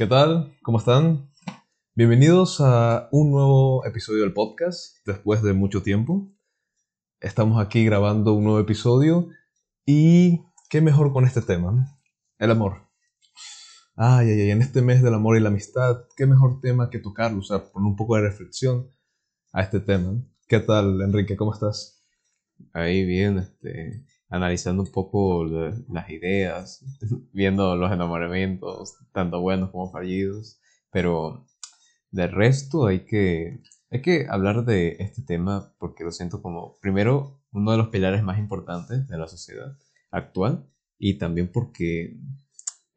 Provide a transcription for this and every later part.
¿Qué tal? ¿Cómo están? Bienvenidos a un nuevo episodio del podcast después de mucho tiempo. Estamos aquí grabando un nuevo episodio y qué mejor con este tema, el amor. Ay, ay, ay, en este mes del amor y la amistad, qué mejor tema que tocarlo, o sea, poner un poco de reflexión a este tema. ¿Qué tal, Enrique? ¿Cómo estás? Ahí bien, este, analizando un poco la- las ideas, viendo los enamoramientos, tanto buenos como fallidos, pero de resto hay que, hay que hablar de este tema porque lo siento como, primero, uno de los pilares más importantes de la sociedad actual y también porque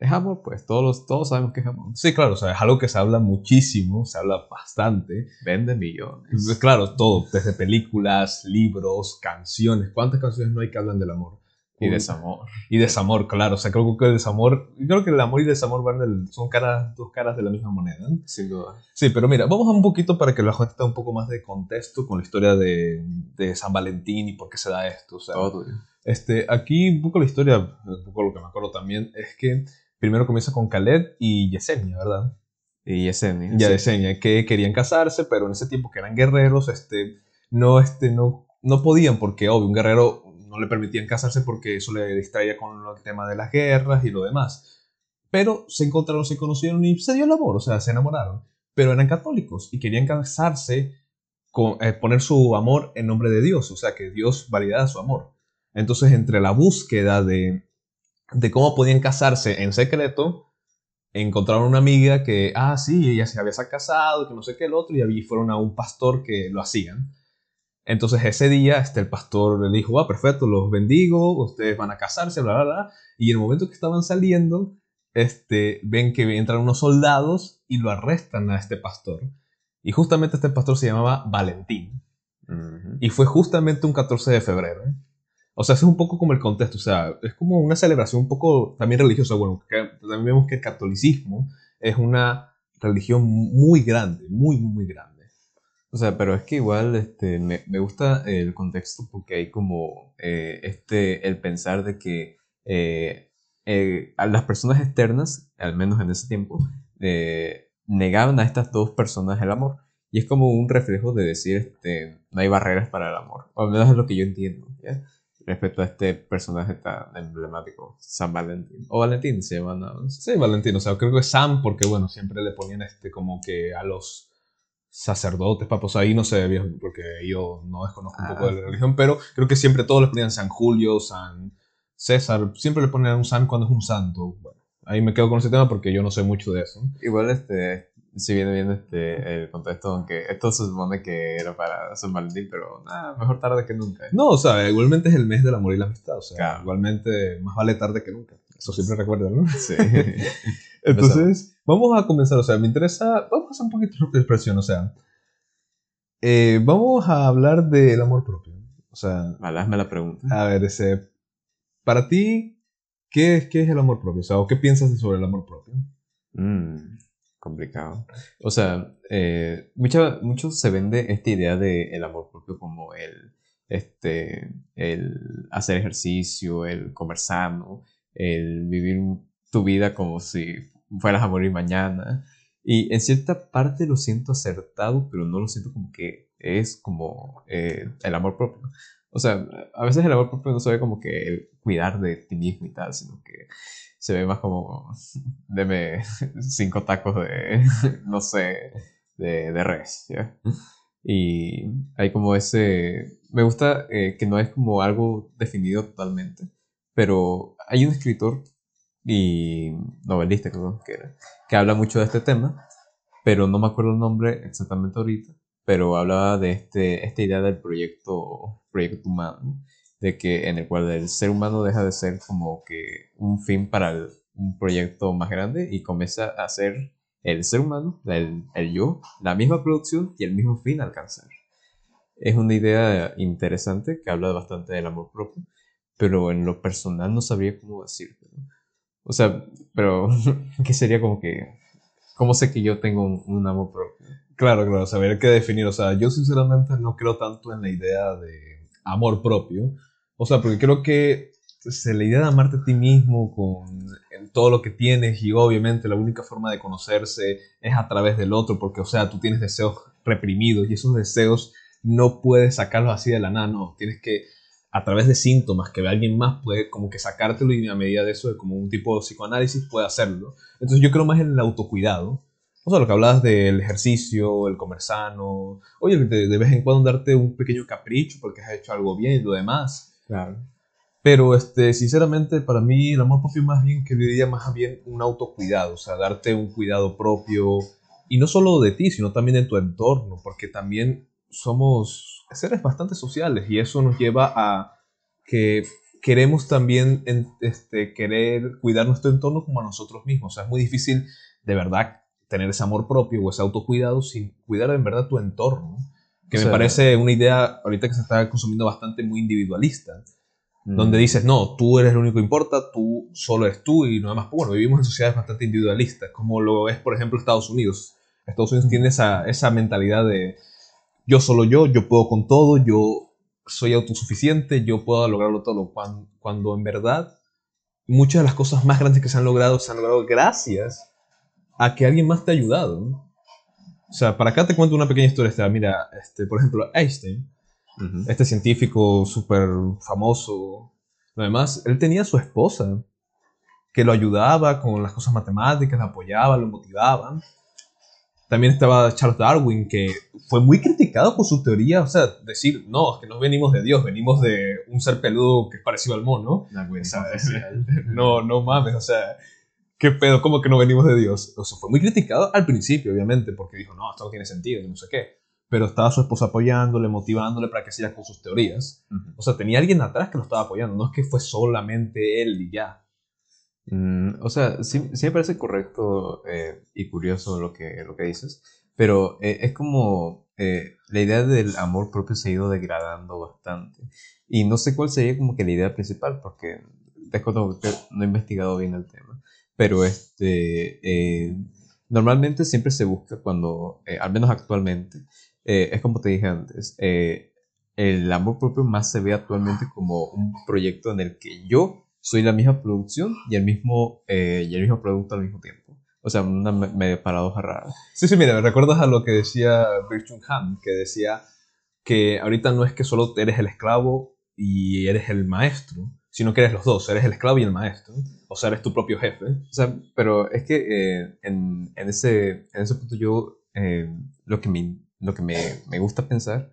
es amor, pues todos, los- todos sabemos que es amor. Sí, claro, o sea, es algo que se habla muchísimo, se habla bastante. Vende millones. Pues Claro, todo, desde películas, libros, canciones. ¿Cuántas canciones no hay que hablan del amor? Y desamor. Y desamor, claro. O sea, creo que el desamor, creo que el amor y el desamor van del- son caras, dos caras de la misma moneda. ¿no? Sin duda. Sí, pero mira, vamos a un poquito para que la gente tenga un poco más de contexto con la historia de, de San Valentín y por qué se da esto. O sea, Todo tuyo. este, aquí un poco la historia, un poco lo que me acuerdo también, es que primero comienza con Khaled y Yesenia, ¿verdad? Y Yesenia. Ya sí. Yesenia, que querían casarse, pero en ese tiempo que eran guerreros, este, no, este, no, no podían porque, obvio, un guerrero no le permitían casarse porque eso le distraía con el tema de las guerras y lo demás. Pero se encontraron, se conocieron y se dio el amor, o sea, se enamoraron. Pero eran católicos y querían casarse, con, eh, poner su amor en nombre de Dios, o sea, que Dios validara su amor. Entonces, entre la búsqueda de, de cómo podían casarse en secreto, encontraron una amiga que, ah, sí, ella se había casado, que no sé qué el otro, y allí fueron a un pastor que lo hacían. Entonces ese día este, el pastor le dijo, ah, perfecto, los bendigo, ustedes van a casarse, bla, bla, bla. Y en el momento que estaban saliendo, este, ven que entran unos soldados y lo arrestan a este pastor. Y justamente este pastor se llamaba Valentín. Y fue justamente un 14 de febrero. O sea, es un poco como el contexto. O sea, es como una celebración un poco también religiosa. Bueno, que también vemos que el catolicismo es una religión muy grande, muy, muy grande. O sea, pero es que igual este, me, me gusta el contexto porque hay como eh, este, el pensar de que eh, eh, a las personas externas, al menos en ese tiempo, eh, negaban a estas dos personas el amor. Y es como un reflejo de decir, este, no hay barreras para el amor. O al menos es lo que yo entiendo, ¿ya? Respecto a este personaje tan emblemático, San Valentín. O Valentín se llama, ¿no? Sí, Valentino. O sea, creo que Sam, porque bueno, siempre le ponían este como que a los sacerdotes, papos, ahí no sé bien, porque yo no desconozco un poco Ah. de la religión, pero creo que siempre todos le ponían San Julio, San César, siempre le ponían un San cuando es un santo. Bueno, ahí me quedo con ese tema porque yo no sé mucho de eso. Igual, este, si viene bien este, el contexto, aunque esto se supone que era para San Valentín, pero nada, mejor tarde que nunca. ¿eh? No, o sea, igualmente es el mes del amor y la amistad, o sea, Claro. igualmente más vale tarde que nunca. Eso siempre recuerda, ¿no? Sí. Entonces, vamos a comenzar, o sea, me interesa, vamos a hacer un poquito de expresión, o sea, eh, vamos a hablar del amor propio. O sea, Vale, hazme la pregunta. a ver, ese, para ti, ¿qué es, ¿qué es el amor propio? O sea, ¿o qué piensas sobre el amor propio? Mm, complicado. O sea, eh, mucha, mucho se vende esta idea de el amor propio como el, este, el hacer ejercicio, el comer sano, el vivir tu vida como si fueras a morir mañana. Y en cierta parte lo siento acertado, pero no lo siento como que es como eh, el amor propio. O sea, a veces el amor propio no se ve como que el cuidar de ti mismo y tal, sino que se ve más como, deme cinco tacos de, no sé, de, de res, ¿ya? Y hay como ese, me gusta eh, que no es como algo definido totalmente, pero hay un escritor y novelista creo que era, que habla mucho de este tema, pero no me acuerdo el nombre exactamente ahorita, pero hablaba de este, esta idea del proyecto, proyecto humano, de que en el cual el ser humano deja de ser como que un fin para el- un proyecto más grande y comienza a ser el ser humano, el, el yo, la misma producción y el mismo fin a alcanzar. Es una idea interesante que habla bastante del amor propio, pero en lo personal no sabría cómo decirlo. O sea, pero ¿qué sería como que, cómo sé que yo tengo un, un amor propio? Claro, claro, saber qué definir. O sea, yo sinceramente no creo tanto en la idea de amor propio. O sea, porque creo que la idea de amarte a ti mismo con todo lo que tienes y obviamente la única forma de conocerse es a través del otro, porque o sea, tú tienes deseos reprimidos y esos deseos no puedes sacarlos así de la nada, no, tienes que a través de síntomas que ve alguien más puede como que sacártelo y a medida de eso, como un tipo de psicoanálisis, puede hacerlo. Entonces yo creo más en el autocuidado. O sea, lo que hablabas del ejercicio, el comer sano, oye, de, de vez en cuando darte un pequeño capricho porque has hecho algo bien y lo demás. Claro. Pero, este, sinceramente, para mí el amor propio más bien que diría más bien un autocuidado, o sea, darte un cuidado propio, y no solo de ti, sino también de tu entorno, porque también somos seres bastante sociales y eso nos lleva a que queremos también este, querer cuidar nuestro entorno como a nosotros mismos. O sea, es muy difícil de verdad tener ese amor propio o ese autocuidado sin cuidar en verdad tu entorno. Que me parece una idea ahorita que se está consumiendo bastante muy individualista. Donde dices, no, tú eres lo único que importa, tú solo eres tú y nada más. Bueno, vivimos en sociedades bastante individualistas, como lo es, por ejemplo, Estados Unidos. Estados Unidos tiene esa, esa mentalidad de yo solo yo, yo puedo con todo, yo soy autosuficiente, yo puedo lograrlo todo. Cuando, cuando en verdad muchas de las cosas más grandes que se han logrado se han logrado gracias a que alguien más te ha ayudado. O sea, para acá te cuento una pequeña historia. Este, mira, este, por ejemplo, Einstein, este científico súper famoso, además, él tenía a su esposa que lo ayudaba con las cosas matemáticas, lo apoyaba, lo motivaba. También estaba Charles Darwin, que fue muy criticado por su teoría, o sea, decir, no, es que no venimos de Dios, venimos de un ser peludo que es parecido al mono. no, no mames, o sea, ¿qué pedo? ¿Cómo que no venimos de Dios? O sea, fue muy criticado al principio, obviamente, porque dijo, no, esto no tiene sentido, no sé qué. Pero estaba su esposa apoyándole, motivándole para que siga con sus teorías. O sea, tenía alguien atrás que lo estaba apoyando, no es que fue solamente él y ya. Mm, o sea, sí, me parece correcto eh, y curioso lo que, lo que dices, pero eh, es como eh, la idea del amor propio se ha ido degradando bastante. Y no sé cuál sería como que la idea principal, porque no he investigado bien el tema. Pero este, normalmente siempre se busca cuando, al menos actualmente, es como te dije antes, el amor propio más se ve actualmente como un proyecto en el que yo soy la misma producción y el mismo, eh, y el mismo producto al mismo tiempo. O sea, una medio paradoja rara. Sí, sí, mira, me recuerdas a lo que decía Virtue Han, que decía que ahorita no es que solo eres el esclavo y eres el maestro, sino que eres los dos, eres el esclavo y el maestro. O sea, eres tu propio jefe. O sea, pero es que eh, en, en, ese, en ese punto yo, eh, lo que, me, lo que me, me gusta pensar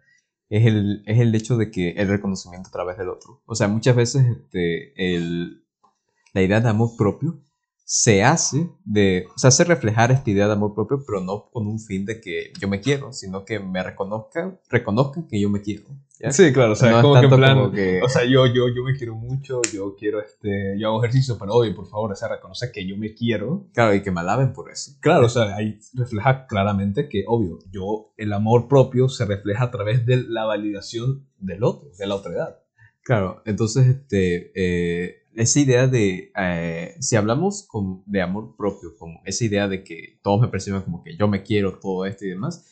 es el, es el hecho de que el reconocimiento a través del otro. O sea, muchas veces este, el, la idea de amor propio se hace de, o sea, hace reflejar esta idea de amor propio, pero no con un fin de que yo me quiero, sino que me reconozcan, reconozcan que yo me quiero. Sí, claro, o sea, como, que en plan, o sea, yo, yo, yo me quiero mucho, yo quiero, este, yo hago ejercicio, pero obvio, por favor, o sea, reconoce que yo me quiero. Claro, y que me alaben por eso. Claro, o sea, ahí refleja claramente que, obvio, yo, el amor propio se refleja a través de la validación del otro, de la otra edad. Claro, entonces, este, eh, esa idea de, eh, si hablamos con, de amor propio, como esa idea de que todos me perciben como que yo me quiero, todo esto y demás,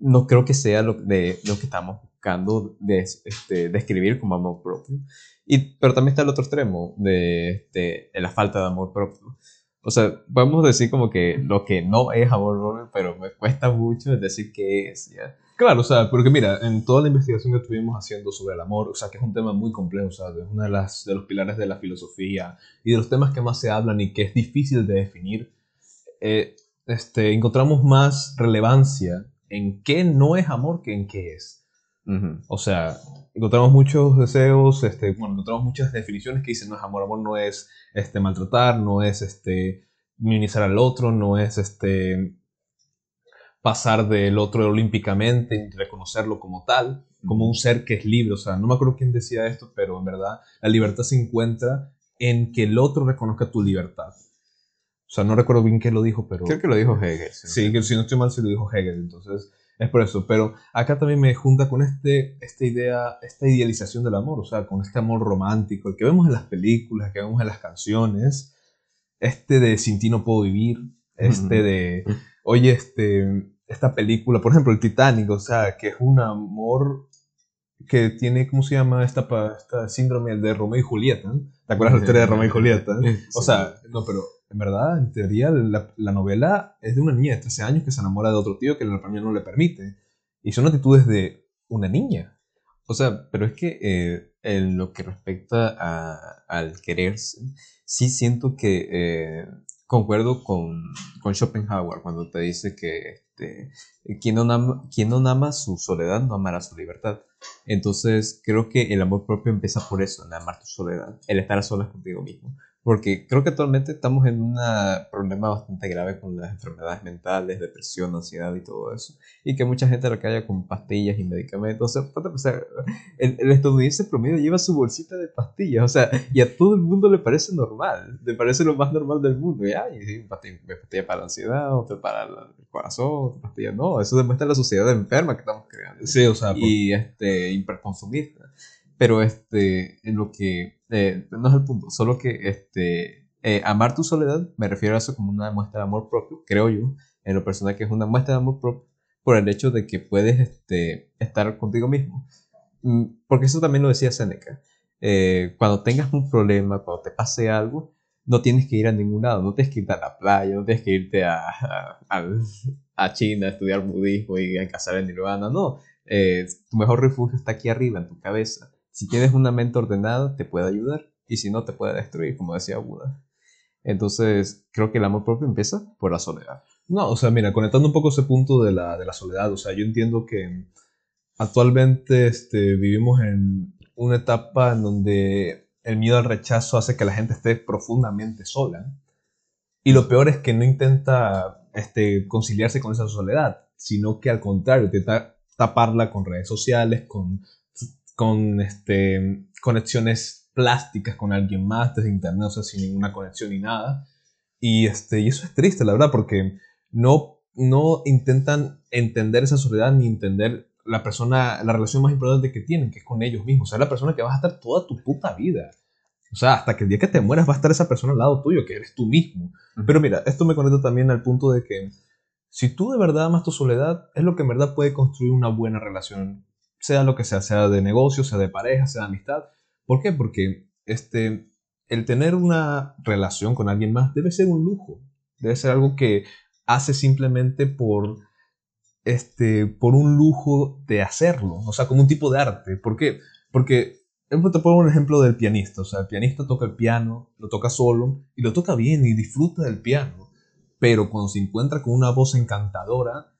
no creo que sea lo, de, lo que estamos buscando de, este, describir como amor propio. Y, pero también está el otro extremo de, de, la falta de amor propio. O sea, podemos decir como que lo que no es amor propio, pero me cuesta mucho decir qué es. Claro, o sea, porque mira, en toda la investigación que estuvimos haciendo sobre el amor, o sea, que es un tema muy complejo, o sea, es uno de, de los pilares de la filosofía y de los temas que más se hablan y que es difícil de definir, eh, este, encontramos más relevancia en qué no es amor que en qué es. O sea, encontramos muchos deseos, este, bueno, encontramos muchas definiciones que dicen, no es amor, amor no es este, maltratar, no es este, minimizar al otro, no es este, pasar del otro olímpicamente y reconocerlo como tal, como un ser que es libre. O sea, no me acuerdo quién decía esto, pero en verdad la libertad se encuentra en que el otro reconozca tu libertad. O sea, no recuerdo bien quién lo dijo, pero... Creo que lo dijo Hegel. Sí, que si no estoy mal, sí lo dijo Hegel. Entonces, es por eso. Pero acá también me junta con este, esta idea, esta idealización del amor. O sea, con este amor romántico, el que vemos en las películas, que vemos en las canciones. Este de Sin ti no puedo vivir. Este de oye, este, esta película, por ejemplo, el Titanic, o sea, que es un amor que tiene, ¿cómo se llama? Esta, esta síndrome de Romeo y Julieta. ¿Te acuerdas la historia de Romeo y Julieta? O sea, no, pero en verdad, en teoría, la, la, novela es de una niña de 13 años que se enamora de otro tío que la familia no le permite. Y son actitudes de una niña. O sea, pero es que eh, en lo que respecta a, al quererse, sí siento que eh, concuerdo con, con, Schopenhauer cuando te dice que este, quien, no ama, quien no ama su soledad no amará su libertad. Entonces creo que el amor propio empieza por eso, en amar tu soledad, el estar a solas contigo mismo. Porque creo que actualmente estamos en un problema bastante grave con las enfermedades mentales, depresión, ansiedad y todo eso. Y que mucha gente lo calla con pastillas y medicamentos. O sea, el, el, estadounidense promedio lleva su bolsita de pastillas. O sea, y a todo el mundo le parece normal. Le parece lo más normal del mundo. Y hay pastilla, pastilla, para la ansiedad, otra para el corazón, otra pastilla. No, eso demuestra la sociedad enferma que estamos creando. Sí, o sea. Y este, hiperconsumista. Pero este, en lo que, eh, no es el punto, solo que este, eh, amar tu soledad, me refiero a eso como una muestra de amor propio, creo yo, en lo personal que es una muestra de amor propio, por el hecho de que puedes este, estar contigo mismo. Mm, porque eso también lo decía Seneca. Eh, cuando tengas un problema, cuando te pase algo, no tienes que ir a ningún lado, no tienes que irte a la playa, no tienes que irte a, a, a China a estudiar budismo y a cazar en nirvana, no. tu mejor refugio está aquí arriba, en tu cabeza. Si tienes una mente ordenada, te puede ayudar. Y si no, te puede destruir, como decía Buda. Entonces, creo que el amor propio empieza por la soledad. No, o sea, mira, conectando un poco ese punto de la, de la soledad, o sea, yo entiendo que actualmente este, vivimos en una etapa en donde el miedo al rechazo hace que la gente esté profundamente sola. Y lo peor es que no intenta este, conciliarse con esa soledad, sino que al contrario, intenta taparla con redes sociales, con con este, conexiones plásticas con alguien más desde internet, o sea, sin ninguna conexión ni nada. Y, este, y eso es triste, la verdad, porque no, no intentan entender esa soledad ni entender la persona, la relación más importante que tienen, que es con ellos mismos. O sea, la persona que vas a estar toda tu puta vida. O sea, hasta que el día que te mueras va a estar esa persona al lado tuyo, que eres tú mismo. Pero mira, esto me conecta también al punto de que si tú de verdad amas tu soledad, es lo que en verdad puede construir una buena relación sea lo que sea, sea de negocio, sea de pareja, sea de amistad. ¿Por qué? Porque este, el tener una relación con alguien más debe ser un lujo, debe ser algo que hace simplemente por, este, por un lujo de hacerlo, o sea, como un tipo de arte. ¿Por qué? Porque te pongo un ejemplo del pianista, o sea, el pianista toca el piano, lo toca solo y lo toca bien y disfruta del piano, pero cuando se encuentra con una voz encantadora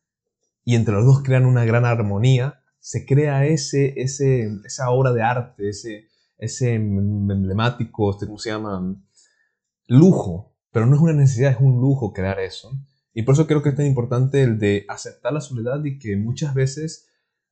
y entre los dos crean una gran armonía, se crea ese, ese, esa obra de arte, ese, ese emblemático, este, ¿cómo se llama? Lujo. Pero no es una necesidad, es un lujo crear eso. Y por eso creo que es tan importante el de aceptar la soledad y que muchas veces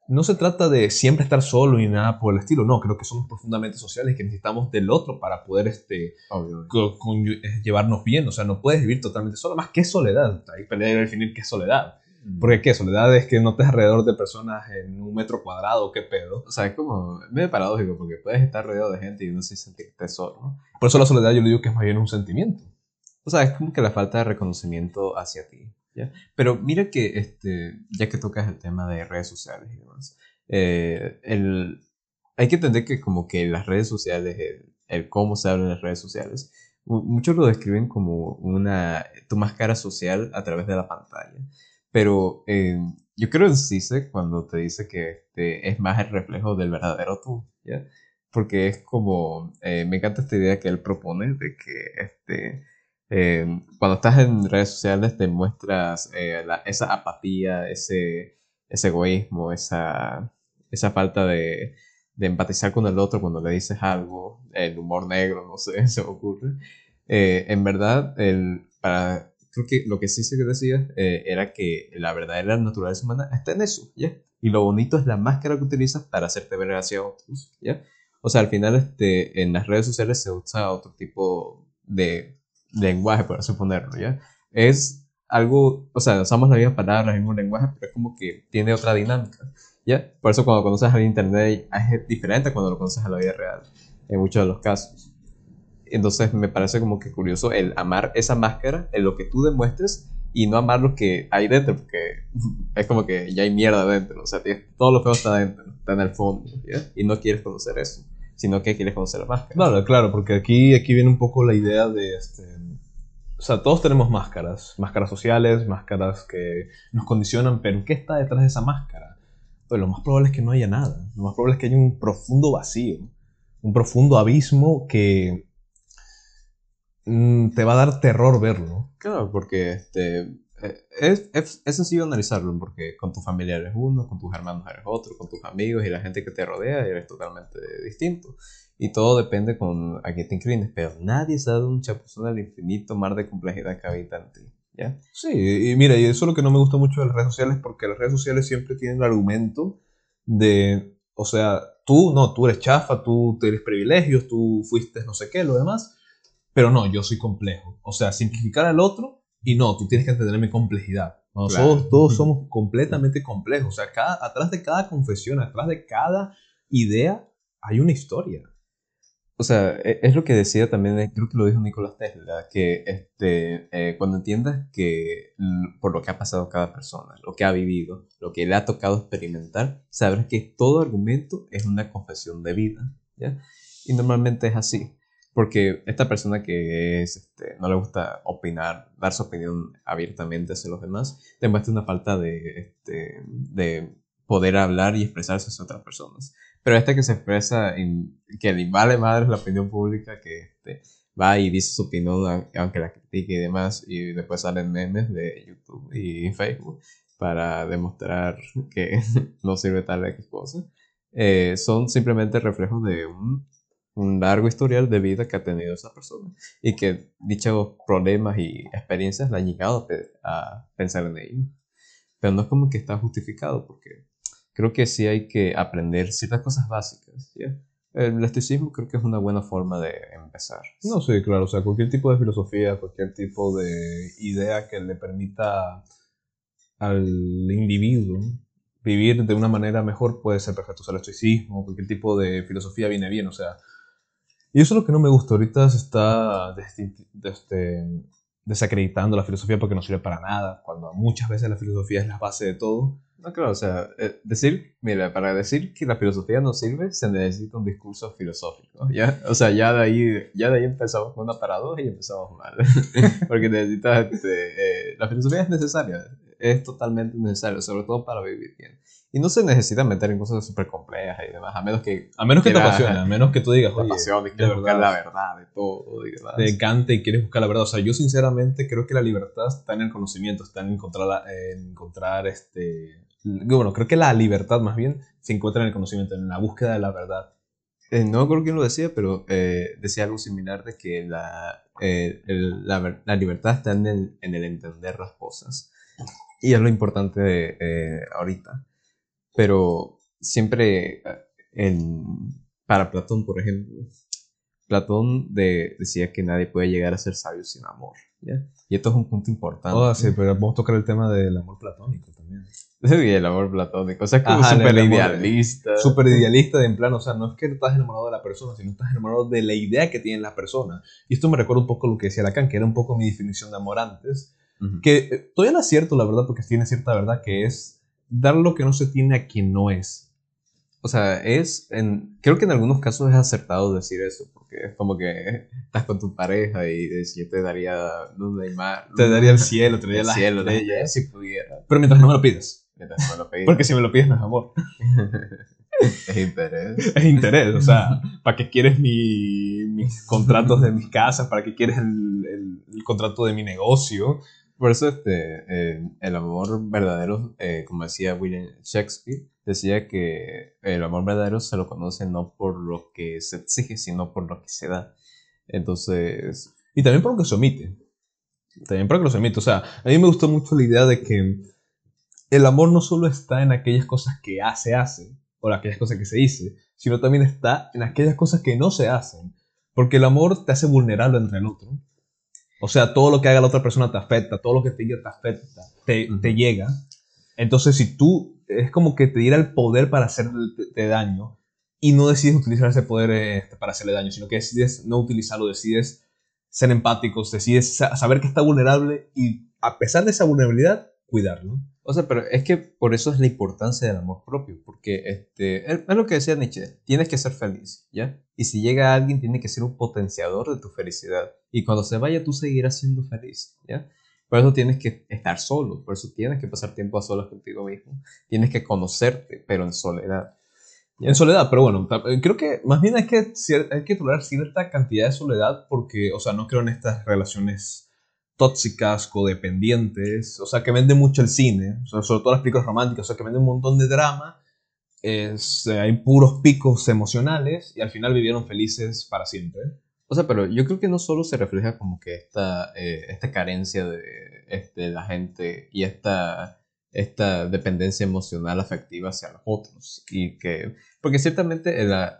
no se trata de siempre estar solo ni nada por el estilo. No, creo que somos profundamente sociales y que necesitamos del otro para poder este, eh, llevarnos bien. O sea, no puedes vivir totalmente solo. Más que soledad. Pelea a definir qué es soledad. Porque qué, soledad es que no estés alrededor de personas en un metro cuadrado, qué pedo. O sea, es como medio paradójico porque puedes estar rodeado de gente y no se sentirte solo, ¿no? Por eso la soledad yo le digo que es más bien un sentimiento. O sea, es como que la falta de reconocimiento hacia ti, ¿ya? Pero mira que, este, ya que tocas el tema de redes sociales y demás, eh, el, hay que entender que como que las redes sociales, el, el cómo se habla en las redes sociales, muchos lo describen como una, tu máscara social a través de la pantalla. Pero eh, yo creo en CISE cuando te dice que este, es más el reflejo del verdadero tú, ¿ya? Porque es como, eh, me encanta esta idea que él propone de que este, eh, cuando estás en redes sociales te muestras esa apatía, ese, ese egoísmo, esa, esa falta de, de, empatizar con el otro cuando le dices algo, el humor negro, no sé, se me ocurre. en verdad, el, para creo que lo que sí se decía eh, era que la verdadera naturaleza humana está en eso, ¿ya? Y lo bonito es la máscara que utilizas para hacerte ver hacia otros, ¿ya? O sea, al final este, en las redes sociales se usa otro tipo de lenguaje, por así ponerlo, ¿ya? Es algo, o sea, usamos la misma palabra, el mismo lenguaje, pero es como que tiene otra dinámica, ¿ya? Por eso cuando conoces al internet es diferente cuando lo conoces a la vida real, en muchos de los casos. Entonces me parece como que curioso el amar esa máscara, en lo que tú demuestres y no amar lo que hay dentro, porque es como que ya hay mierda dentro, o sea, todo lo feo está dentro, está en el fondo, y no quieres conocer eso, sino que quieres conocer la máscara. Claro, claro, porque aquí, aquí viene un poco la idea de, este, o sea, todos tenemos máscaras, máscaras sociales, máscaras que nos condicionan, pero ¿qué está detrás de esa máscara? Pues lo más probable es que no haya nada, lo más probable es que haya un profundo vacío, un profundo abismo que mm, te va a dar terror verlo. Claro, porque este, eh, es, es, es, sencillo analizarlo, porque con tus familiares uno, con tus hermanos eres otro, con tus amigos y la gente que te rodea eres totalmente distinto. Y todo depende con a qué te inclines, pero nadie sabe un chapuzón al infinito mar de complejidad que habita en ti. ¿Ya? Sí, y mira, y eso es lo que no me gusta mucho de las redes sociales, porque las redes sociales siempre tienen el argumento de, o sea, tú, no, tú eres chafa, tú tienes privilegios, tú fuiste no sé qué, lo demás, pero no, yo soy complejo. O sea, simplificar al otro y no, tú tienes que entender mi complejidad. Nosotros todos somos completamente complejos. O sea, cada, atrás de cada confesión, atrás de cada idea, hay una historia. O sea, e, es lo que decía también, creo que lo dijo Nicolás Tesla, que este, eh, cuando entiendas que por lo que ha pasado cada persona, lo que ha vivido, lo que le ha tocado experimentar, sabrás que todo argumento es una confesión de vida. ¿ya? Y normalmente es así. Porque esta persona que es, este, no le gusta opinar, dar su opinión abiertamente hacia los demás, demuestra una falta de, este, de poder hablar y expresarse hacia otras personas. Pero este que se expresa, en, que le vale madre la opinión pública, que este, va y dice su opinión, aunque la critique y demás, y después salen memes de YouTube y Facebook para demostrar que no sirve tal X cosa, eh, son simplemente reflejos de un, un, largo historial de vida que ha tenido esa persona y que dichos problemas y experiencias le han llegado a pensar en ello. Pero no es como que está justificado porque creo que sí hay que aprender ciertas cosas básicas. El estoicismo creo que es una buena forma de empezar. No, sí, claro. O sea, cualquier tipo de filosofía, cualquier tipo de idea que le permita al individuo vivir de una manera mejor puede ser perfecto. O sea, el estoicismo, cualquier tipo de filosofía viene bien. O sea, y eso es lo que no me gusta. Ahorita se está este, desacreditando la filosofía porque no sirve para nada, cuando muchas veces la filosofía es la base de todo. No, claro, o sea, eh, decir, mira, para decir que la filosofía no sirve, se necesita un discurso filosófico, ¿ya? O sea, ya de ahí, ya de ahí empezamos con una paradoja y empezamos mal. Porque necesitas, este, eh, la filosofía es necesaria, es totalmente necesaria, sobre todo para vivir bien. Y no se necesita meter en cosas súper complejas y demás, a menos que... A menos que te apasione, a menos que tú digas, oye, pasión y quieres buscar la verdad de todo y demás. Te encanta y quieres buscar la verdad. O sea, yo sinceramente creo que la libertad está en el conocimiento, está en encontrar, en encontrar este bueno, creo que la libertad más bien se encuentra en el conocimiento, en la búsqueda de la verdad. Eh, no creo que lo decía, pero eh, decía algo similar de que la, eh, la, la, libertad está en el, en el, entender las cosas. Y es lo importante de, ahorita. Pero siempre, en, para Platón, por ejemplo, Platón de, decía que nadie puede llegar a ser sabio sin amor. ¿ya? Y esto es un punto importante. Oh, sí, pero vamos a tocar el tema del amor platónico también. Sí, el amor platónico. O sea, es como súper idealista. Súper idealista de en plan, o sea, no es que estás enamorado de la persona, sino estás enamorado de la idea que tiene la persona. Y esto me recuerda un poco lo que decía Lacan, que era un poco mi definición de amor antes. Que eh, todavía no es cierto, la verdad, porque tiene cierta verdad, que es dar lo que no se tiene a quien no es. O sea, es. En, creo que en algunos casos es acertado decir eso, porque es como que estás con tu pareja y yo te daría luz y mar. Te daría el cielo, te daría el cielo, de ella, si pudiera. Pero mientras no me lo pides. Mientras no me lo pides. Porque si me lo pides no es amor. es interés. Es interés, o sea, ¿para qué quieres mi, mis contratos de mis casas? ¿Para qué quieres el, el, contrato de mi negocio? Por eso este, eh, el amor verdadero, eh, como decía William Shakespeare, decía que el amor verdadero se lo conoce no por lo que se exige, sino por lo que se da. Entonces... Y también por lo que se omite. También por lo que se omite. O sea, a mí me gustó mucho la idea de que el amor no solo está en aquellas cosas que hace, hace, o en aquellas cosas que se dice, sino también está en aquellas cosas que no se hacen. Porque el amor te hace vulnerable entre el otro. O sea, todo lo que haga la otra persona te afecta, todo lo que te diga te afecta, te, te llega. Entonces, si tú es como que te diera el poder para hacerte daño y no decides utilizar ese poder este, para hacerle daño, sino que decides no utilizarlo, decides ser empáticos, decides saber que está vulnerable y a pesar de esa vulnerabilidad, cuidarlo. O sea, pero es que por eso es la importancia del amor propio, porque este, es lo que decía Nietzsche, tienes que ser feliz, ¿ya? Y si llega alguien, tiene que ser un potenciador de tu felicidad. Y cuando se vaya, tú seguirás siendo feliz, ¿ya? Por eso tienes que estar solo, por eso tienes que pasar tiempo a solas contigo mismo. Tienes que conocerte, pero en soledad. En soledad, pero bueno, creo que más bien hay que, hay que tolerar cierta cantidad de soledad porque, o sea, no creo en estas relaciones tóxicas, codependientes, o sea, que vende mucho el cine, sobre todo las películas románticas, o sea, que vende un montón de drama, es, eh, hay puros picos emocionales y al final vivieron felices para siempre. O sea, pero yo creo que no solo se refleja como que esta, eh, esta carencia de este, la gente y esta, esta dependencia emocional afectiva hacia los otros. Y que, porque ciertamente,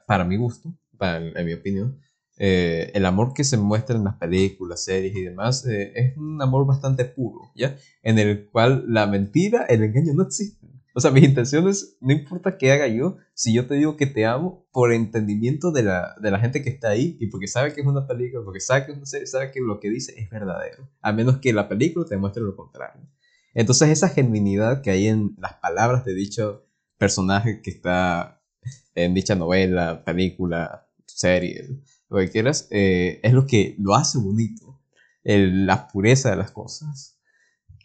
para mi gusto, para, en mi opinión, eh, el amor que se muestra en las películas, series y demás eh, es un amor bastante puro, ¿ya? En el cual la mentira, el engaño no existen. O sea, mis intenciones, no importa qué haga yo, si yo te digo que te amo, por entendimiento de la, de la gente que está ahí y porque sabe que es una película, porque sabe que es una serie, sabe que lo que dice es verdadero, a menos que la película te muestre lo contrario. Entonces, esa genuinidad que hay en las palabras de dicho personaje que está en dicha novela, película, serie, lo que quieras, eh, es lo que lo hace bonito. la pureza de las cosas.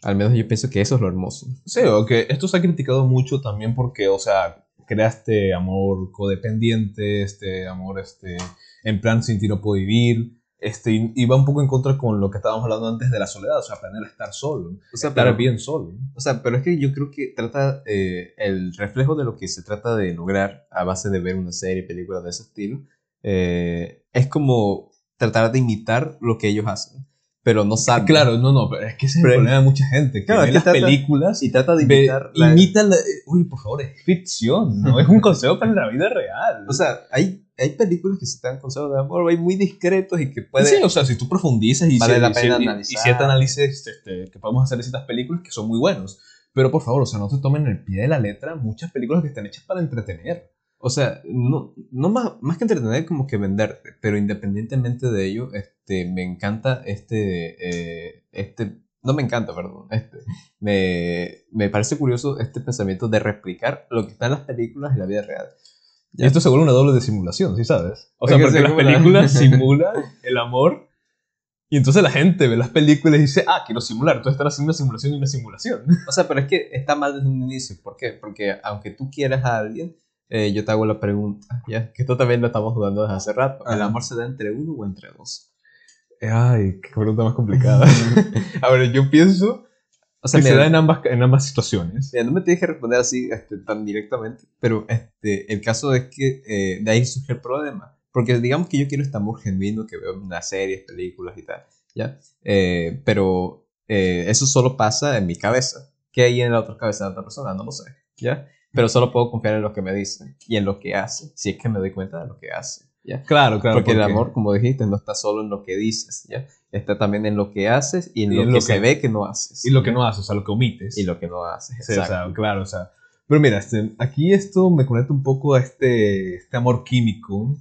Al menos yo pienso que eso es lo hermoso. Sí, que esto se ha criticado mucho también porque, o sea, creaste amor codependiente, este amor este, en plan sin ti no puedo vivir. Este, y va un poco en contra con lo que estábamos hablando antes de la soledad, o sea, aprender a estar solo, o sea, estar bien solo. O sea, pero es que yo creo que trata eh, el reflejo de lo que se trata de lograr a base de ver una serie, película de ese estilo, eh, es como tratar de imitar lo que ellos hacen. Pero no saben. Claro, no, no, pero es que ese es el problema de mucha gente. Que ve las películas y trata de imitar. la... Imita la. Uy, por favor, es ficción, no es un consejo para la vida real. O sea, hay, hay películas que se te dan consejos de amor, hay muy discretos y que pueden. Sí, o sea, si tú profundizas y, vale la pena y, analizar. y cierta análisis este, que podemos hacer de ciertas películas que son muy buenos. Pero por favor, o sea, no se tomen el pie de la letra muchas películas que están hechas para entretener. O sea, no, no más, más que entretener, como que venderte. Pero independientemente de ello, este, me encanta este, eh, este, no me encanta, perdón, este, me, me parece curioso este pensamiento de replicar lo que está en las películas en la vida real. Y esto se vuelve una doble de simulación, ¿sí sabes? O sea, porque las películas simulan el amor y entonces la gente ve las películas y dice, ah, quiero simular. Entonces están haciendo una simulación y una simulación. O sea, pero es que está mal desde un inicio. ¿Por qué? Porque aunque tú quieras a alguien, eh, yo te hago la pregunta, ya que esto también lo estamos dudando desde hace rato. ¿El amor se da entre uno o entre dos? Ay, qué pregunta más complicada. a ver, yo pienso o sea, que se da en ambas, en ambas situaciones. Mira, no me tienes que responder así este, tan directamente, pero este, el caso es que eh, de ahí surge el problema. Porque digamos que yo quiero este amor genuino que veo en las series, películas y tal, ¿ya? Eh, pero eso solo pasa en mi cabeza. ¿Qué hay en la otra cabeza de otra persona? No lo sé, ¿ya? Pero solo puedo confiar en lo que me dicen y en lo que hace, si es que me doy cuenta de lo que hace. ¿ya? Claro, claro. Porque, el amor, como dijiste, no está solo en lo que dices, ¿ya? Está también en lo que haces y en, lo, que se ve que no haces. Y lo que no haces, o sea, lo que omites. Y lo que no haces, sí, o sea, claro, o sea. Pero mira, este, aquí esto me conecta un poco a este, este amor químico.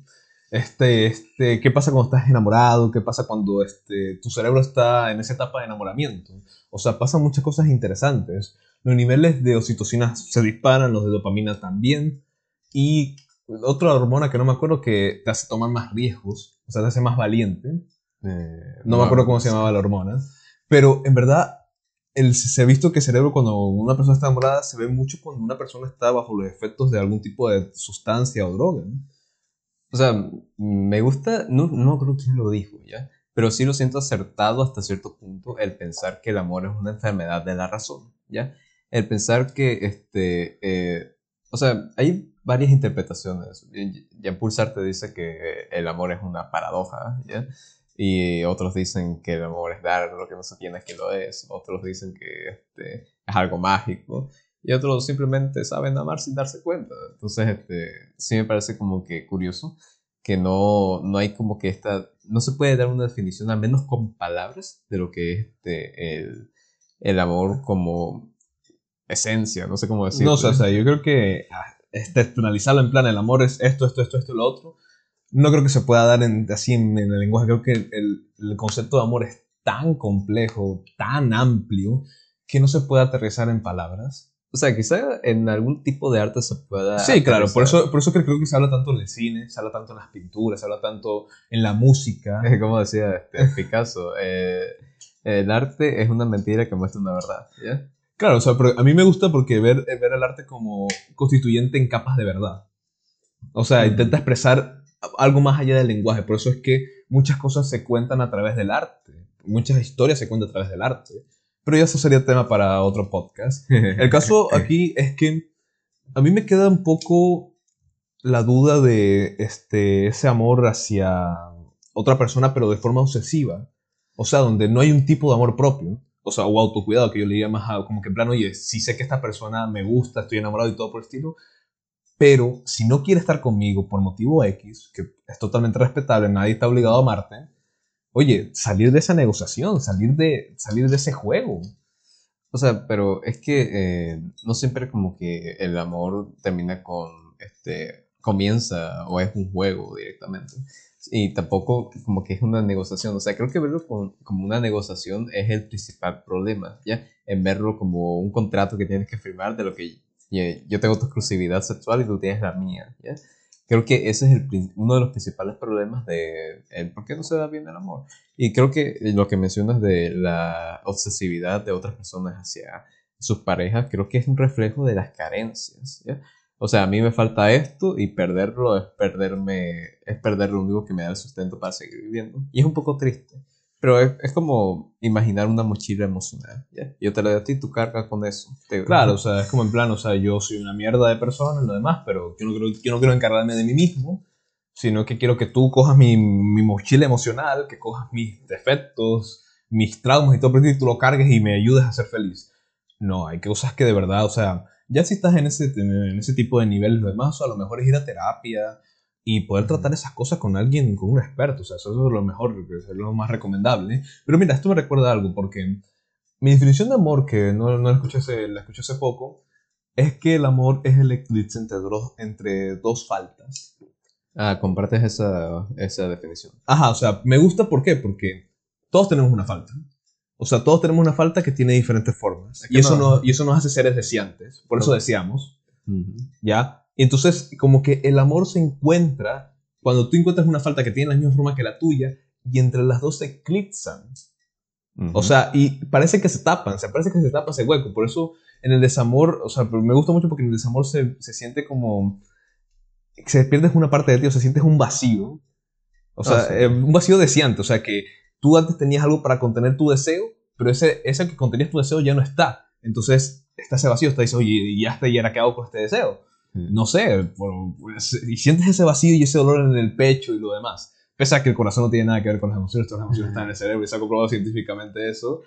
Este, este, ¿qué pasa cuando estás enamorado? ¿Qué pasa cuando este, tu cerebro está en esa etapa de enamoramiento? O sea, pasan muchas cosas interesantes. Los niveles de oxitocina se disparan, los de dopamina también. Y otra hormona que no me acuerdo que te hace tomar más riesgos, o sea, te hace más valiente. Eh, no, me acuerdo cómo se llamaba la hormona. Pero en verdad, el, se ha visto que el cerebro cuando una persona está enamorada se ve mucho cuando una persona está bajo los efectos de algún tipo de sustancia o droga. O sea, me gusta, no, no creo quién lo dijo, ¿ya? Pero sí lo siento acertado hasta cierto punto el pensar que el amor es una enfermedad de la razón, ¿ya? el pensar que, este, eh, o sea, hay varias interpretaciones. Jean Paul Sartre dice que el amor es una paradoja, ¿ya? Y otros dicen que el amor es dar lo que no se tiene que lo es. Otros dicen que este, es algo mágico. Y otros simplemente saben amar sin darse cuenta. Entonces, este, sí me parece como que curioso que no, no hay como que esta... No se puede dar una definición, al menos con palabras, de lo que es este, el, el amor como esencia, no sé cómo decirlo. No, o sea, yo creo que ah, este, externalizarlo en plan, el amor es esto, esto, esto, esto, lo otro, no creo que se pueda dar en, así en, el lenguaje, creo que el, el, concepto de amor es tan complejo, tan amplio, que no se puede aterrizar en palabras. O sea, quizá en algún tipo de arte se pueda... Sí, claro, por eso, por eso creo que se habla tanto en el cine, se habla tanto en las pinturas, se habla tanto en la música. Como decía este, Picasso, eh, el arte es una mentira que muestra una verdad. Claro, o sea, pero a mí me gusta porque ver, ver el arte como constituyente en capas de verdad. O sea, intenta expresar algo más allá del lenguaje. Por eso es que muchas cosas se cuentan a través del arte. Muchas historias se cuentan a través del arte. Pero ya eso sería tema para otro podcast. El caso aquí es que a mí me queda un poco la duda de este, ese amor hacia otra persona, pero de forma obsesiva. O sea, donde no hay un tipo de amor propio. O sea, o autocuidado, que yo le diría más a, como que en plan, oye, sí sé que esta persona me gusta, estoy enamorado y todo por el estilo, pero si no quiere estar conmigo por motivo X, que es totalmente respetable, nadie está obligado a amarte, oye, salir de esa negociación, salir de, salir de ese juego. O sea, pero es que eh, no siempre como que el amor termina con, este, comienza o es un juego directamente. Y tampoco como que es una negociación. O sea, creo que verlo como una negociación es el principal problema, ¿ya? En verlo como un contrato que tienes que firmar de lo que yo tengo tu exclusividad sexual y tú tienes la mía, ¿ya? Creo que ese es el, uno de los principales problemas de el por qué no se da bien el amor. Y creo que lo que mencionas de la obsesividad de otras personas hacia sus parejas, creo que es un reflejo de las carencias. O sea, a mí me falta esto y perderlo es perderme, es perder lo único que me da el sustento para seguir viviendo. Y es un poco triste. Pero es, como imaginar una mochila emocional. Yo te la doy a ti, tú cargas con eso. Claro, o sea, es como en plan, o sea, yo soy una mierda de persona y lo demás, pero yo no, quiero, yo no quiero encargarme de mí mismo, sino que quiero que tú cojas mi, mi mochila emocional, que cojas mis defectos, mis traumas y todo, y tú lo cargues y me ayudes a ser feliz. No, hay cosas que de verdad, o sea, ya si estás en ese, en ese tipo de niveles, lo demás, o a lo mejor es ir a terapia, y poder tratar esas cosas con alguien, con un experto. O sea, eso es lo mejor, es lo más recomendable. Pero mira, esto me recuerda algo, porque mi definición de amor, que no, no la, escuché hace, la escuché hace poco, es que el amor es el eclipse entre dos, entre dos faltas. Ah, compartes esa, esa definición. Ajá, o sea, me gusta ¿por qué? Porque todos tenemos una falta. O sea, todos tenemos una falta que tiene diferentes formas. y, eso no, y eso nos hace seres deseantes. Por eso deseamos. ¿Ya? Y entonces, como que el amor se encuentra cuando tú encuentras una falta que tiene la misma forma que la tuya y entre las dos se eclipsan. O sea, y parece que se tapan, se parece que se tapa ese hueco. Por eso en el desamor, o sea, me gusta mucho porque en el desamor se, se siente como. Se pierdes una parte de ti, o se sientes un vacío. O sea, ah, eh, un vacío deseante. O sea, que tú antes tenías algo para contener tu deseo, pero ese, ese que contenías tu deseo ya no está. Entonces está ese vacío, está dice, oye, ya está, y ahora qué hago con este deseo no sé, pues, y sientes ese vacío y ese dolor en el pecho y lo demás. Pese a que el corazón no tiene nada que ver con las emociones, todas las emociones están en el cerebro y se ha comprobado científicamente eso.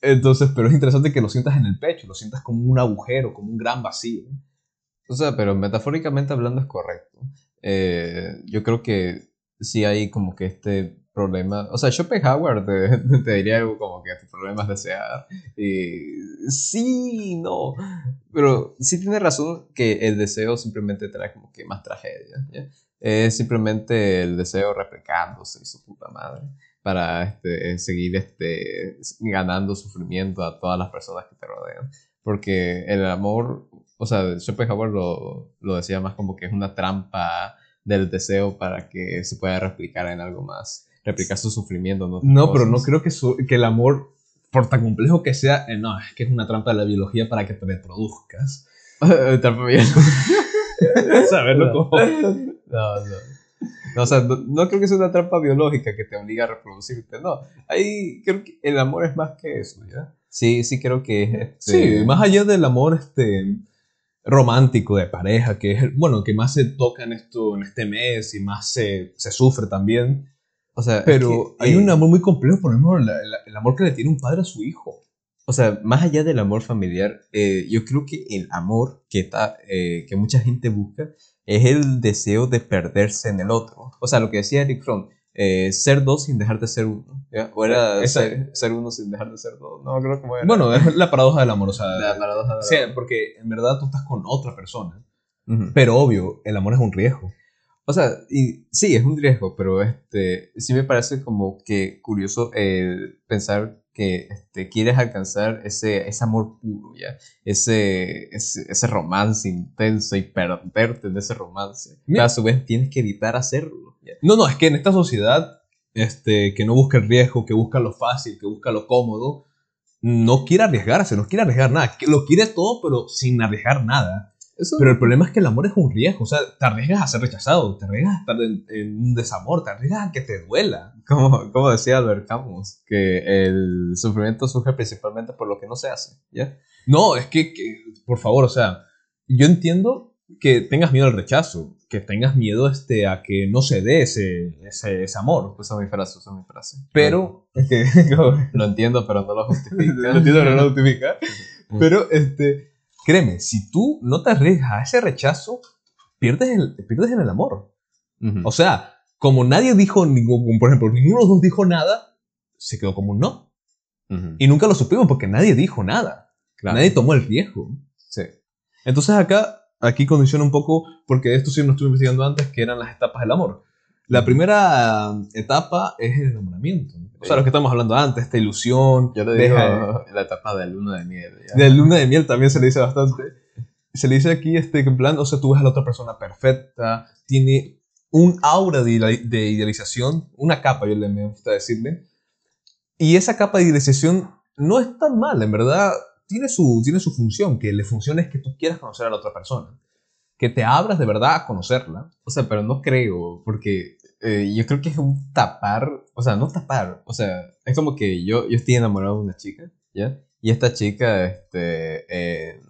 Entonces, pero es interesante que lo sientas en el pecho, lo sientas como un agujero, como un gran vacío. O sea, pero metafóricamente hablando es correcto. Eh, yo creo que sí hay como que este problema. O sea, Schopenhauer te, te diría algo como que tu problema es desear. Sí, no. Pero sí tiene razón que el deseo simplemente trae como que más tragedia. Es simplemente el deseo replicándose y su puta madre para este, seguir este, ganando sufrimiento a todas las personas que te rodean. Porque el amor, o sea, Schopenhauer lo, lo decía más como que es una trampa del deseo para que se pueda replicar en algo más replicar su sufrimiento. No, no pero no creo que, que el amor, por tan complejo que sea, eh, no, es que es una trampa de la biología para que te reproduzcas. trampa. Saberlo cómo. No, no. No, o sea, no, creo que sea una trampa biológica que te obliga a reproducirte, no. Ahí creo que el amor es más que eso, ¿ya? Sí, sí creo que es... Este... Sí, más allá del amor este, romántico de pareja, que es, bueno, que más se toca en, esto, en este mes y más se, se sufre también, o sea, pero hay un eh, amor muy complejo, por ejemplo, el amor que le tiene un padre a su hijo. O sea, más allá del amor familiar, eh, yo creo que el amor que, está, eh, que mucha gente busca es el deseo de perderse en el otro. O sea, lo que decía Eric Fromm, ser dos sin dejar de ser uno. O era ser, uno sin dejar de ser dos. No creo que era. Bueno, es la paradoja del amor. O sea, la paradoja del sí, porque en verdad tú estás con otra persona. Pero obvio, el amor es un riesgo. O sea, y, sí, es un riesgo, pero este, sí me parece como que curioso el pensar que este, quieres alcanzar ese, ese amor puro, ¿ya? Ese, ese, ese romance intenso y perderte en ese romance. Pero a su vez tienes que evitar hacerlo. No, no, es que en esta sociedad este, que no busca el riesgo, que busca lo fácil, que busca lo cómodo, no quiere arriesgarse, no quiere arriesgar nada. Lo quiere todo, pero sin arriesgar nada. Eso, Pero el problema es que el amor es un riesgo. O sea, te arriesgas a ser rechazado, te arriesgas a estar en, en un desamor, te arriesgas a que te duela. como, como decía Albert Camus, que el sufrimiento surge principalmente por lo que no se hace, ¿ya? No, es que, que, por favor, o sea, yo entiendo que tengas miedo al rechazo, que tengas miedo este, a que no se dé ese, ese, ese amor. Usa mi frase, usa mi frase. Pero, es que, Lo entiendo, pero no lo justifica. lo entiendo, pero no lo justifica. Pero, este, créeme, si tú no te arriesgas a ese rechazo, pierdes, el, pierdes en el amor. O sea, como nadie dijo, ningún, por ejemplo, ninguno de los dos dijo nada, se quedó como un no. Y nunca lo supimos porque nadie dijo nada. Claro. Nadie tomó el riesgo. Sí. Entonces acá, aquí condiciona un poco, porque esto sí lo estuve investigando antes, que eran las etapas del amor. La primera um, etapa es el enamoramiento. O sea, lo que estamos hablando antes, esta ilusión. Yo le digo deja- la etapa de luna de miel. ¿ya? de luna de miel también se le dice bastante. Se le dice aquí, este, que en plan, o sea, tú ves a la otra persona perfecta, tiene un aura de, de idealización, una capa, yo le me gusta decirle. Y esa capa de idealización no es tan mal, en verdad, tiene su, tiene su función, que le funciona es que tú quieras conocer a la otra persona. Que te abras de verdad a conocerla. O sea, pero no creo, porque eh, yo creo que es un tapar, o sea, no tapar, o sea, es como que yo, yo estoy enamorado de una chica, ¿ya? Y esta chica, este, eh,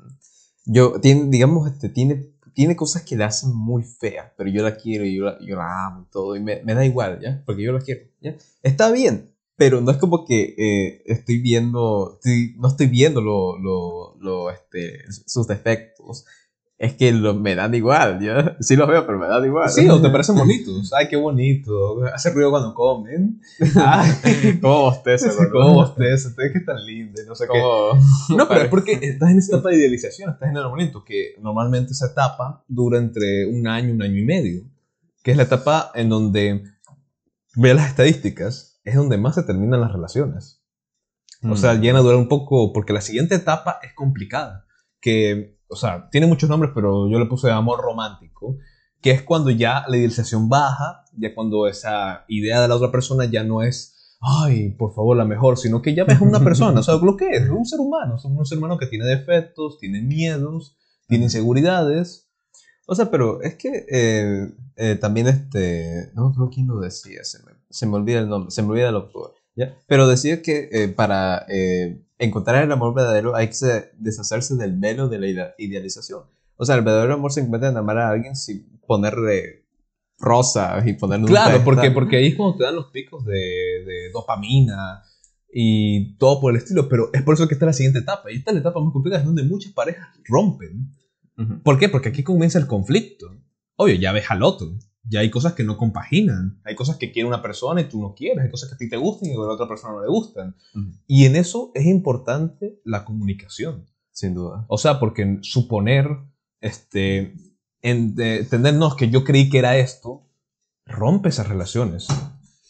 yo, tiene, digamos, este, tiene, tiene cosas que le hacen muy feas, pero yo la quiero y yo la, yo la amo y todo, y me, me da igual, ¿ya? Porque yo la quiero, ¿ya? Está bien, pero no es como que eh, estoy viendo, estoy- no estoy viendo lo, lo, lo, este, sus defectos. Es que lo- me dan igual, ¿ya? Sí los veo, pero me dan igual. Sí, o te parecen bonitos. Ay, qué bonito. Hace ruido cuando comen. Ay, ¿Cómo bosteza? cómo bosteza. Ustedes que tan linda. y No sé qué. ¿Cómo? No, pero es porque estás en esta etapa de idealización, estás en el enamoramiento, que normalmente esa etapa dura entre un año, un año y medio, que es la etapa en donde, ve las estadísticas, es donde más se terminan las relaciones. O sea, Mm. llegan a durar un poco, porque la siguiente etapa es complicada, que, o sea, tiene muchos nombres, pero yo le puse amor romántico, que es cuando ya la idealización baja, ya cuando esa idea de la otra persona ya no es, ay, por favor, la mejor, sino que ya ves una persona, o sea, lo que es, es un ser humano, es un ser humano que tiene defectos, tiene miedos, tiene inseguridades. O sea, pero es que eh, eh, también este. No creo quién lo decía, se me, se me olvida el nombre, se me olvida el autor. ¿Ya? Pero decía que eh, para eh, encontrar el amor verdadero hay que se- deshacerse del velo de la ide- idealización. O sea, el verdadero amor se encuentra en amar a alguien sin ponerle rosas y ponerle un Claro, porque, porque ahí es cuando te dan los picos de, de dopamina y todo por el estilo, pero es por eso que está la siguiente etapa. Y esta es la etapa más complicada, es donde muchas parejas rompen. ¿Por qué? Porque aquí comienza el conflicto. Obvio, ya ves al otro. Ya hay cosas que no compaginan. Hay cosas que quiere una persona y tú no quieres. Hay cosas que a ti te gustan y a la otra persona no le gustan. Ujú. Y en eso es importante la comunicación. Sin duda. O sea, porque suponer, este, en, de- entendernos que yo creí que era esto, rompe esas relaciones.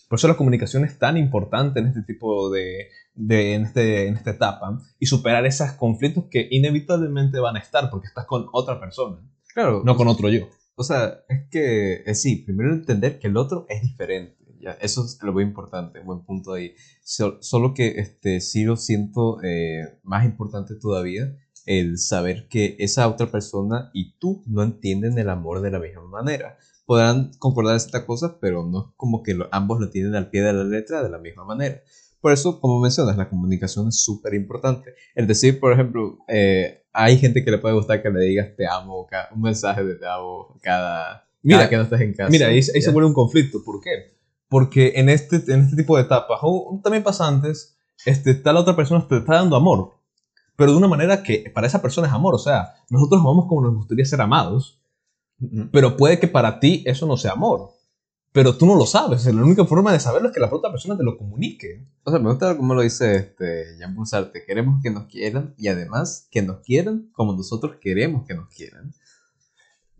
Por eso la comunicación es tan importante en este tipo de, de en, este, en esta etapa y superar esos conflictos que inevitablemente van a estar porque estás con otra persona, Claro, no con otro yo. O sea, es que eh, sí, primero entender que el otro es diferente. ¿ya? Eso es lo muy importante, buen punto ahí. So- solo que este, sí lo siento eh, más importante todavía el saber que esa otra persona y tú no entienden el amor de la misma manera. Podrán concordar esta cosa, pero no es como que lo- ambos lo tienen al pie de la letra de la misma manera. Por eso, como mencionas, la comunicación es súper importante. El decir, por ejemplo, eh, hay gente que le puede gustar que le digas te amo, un mensaje de te amo cada, Mira, cada que no estés en casa. Mira, ahí, ahí se vuelve un conflicto. ¿Por qué? Porque en este, en este tipo de etapas, o también pasa antes, este, está la otra persona te está dando amor, pero de una manera que para esa persona es amor. O sea, nosotros amamos como nos gustaría ser amados, pero puede que para ti eso no sea amor. Pero tú no lo sabes. La única forma de saberlo es que la otra persona te lo comunique. O sea, me gusta cómo lo dice este, Jean Paul Sartre. Queremos que nos quieran y además que nos quieran como nosotros queremos que nos quieran.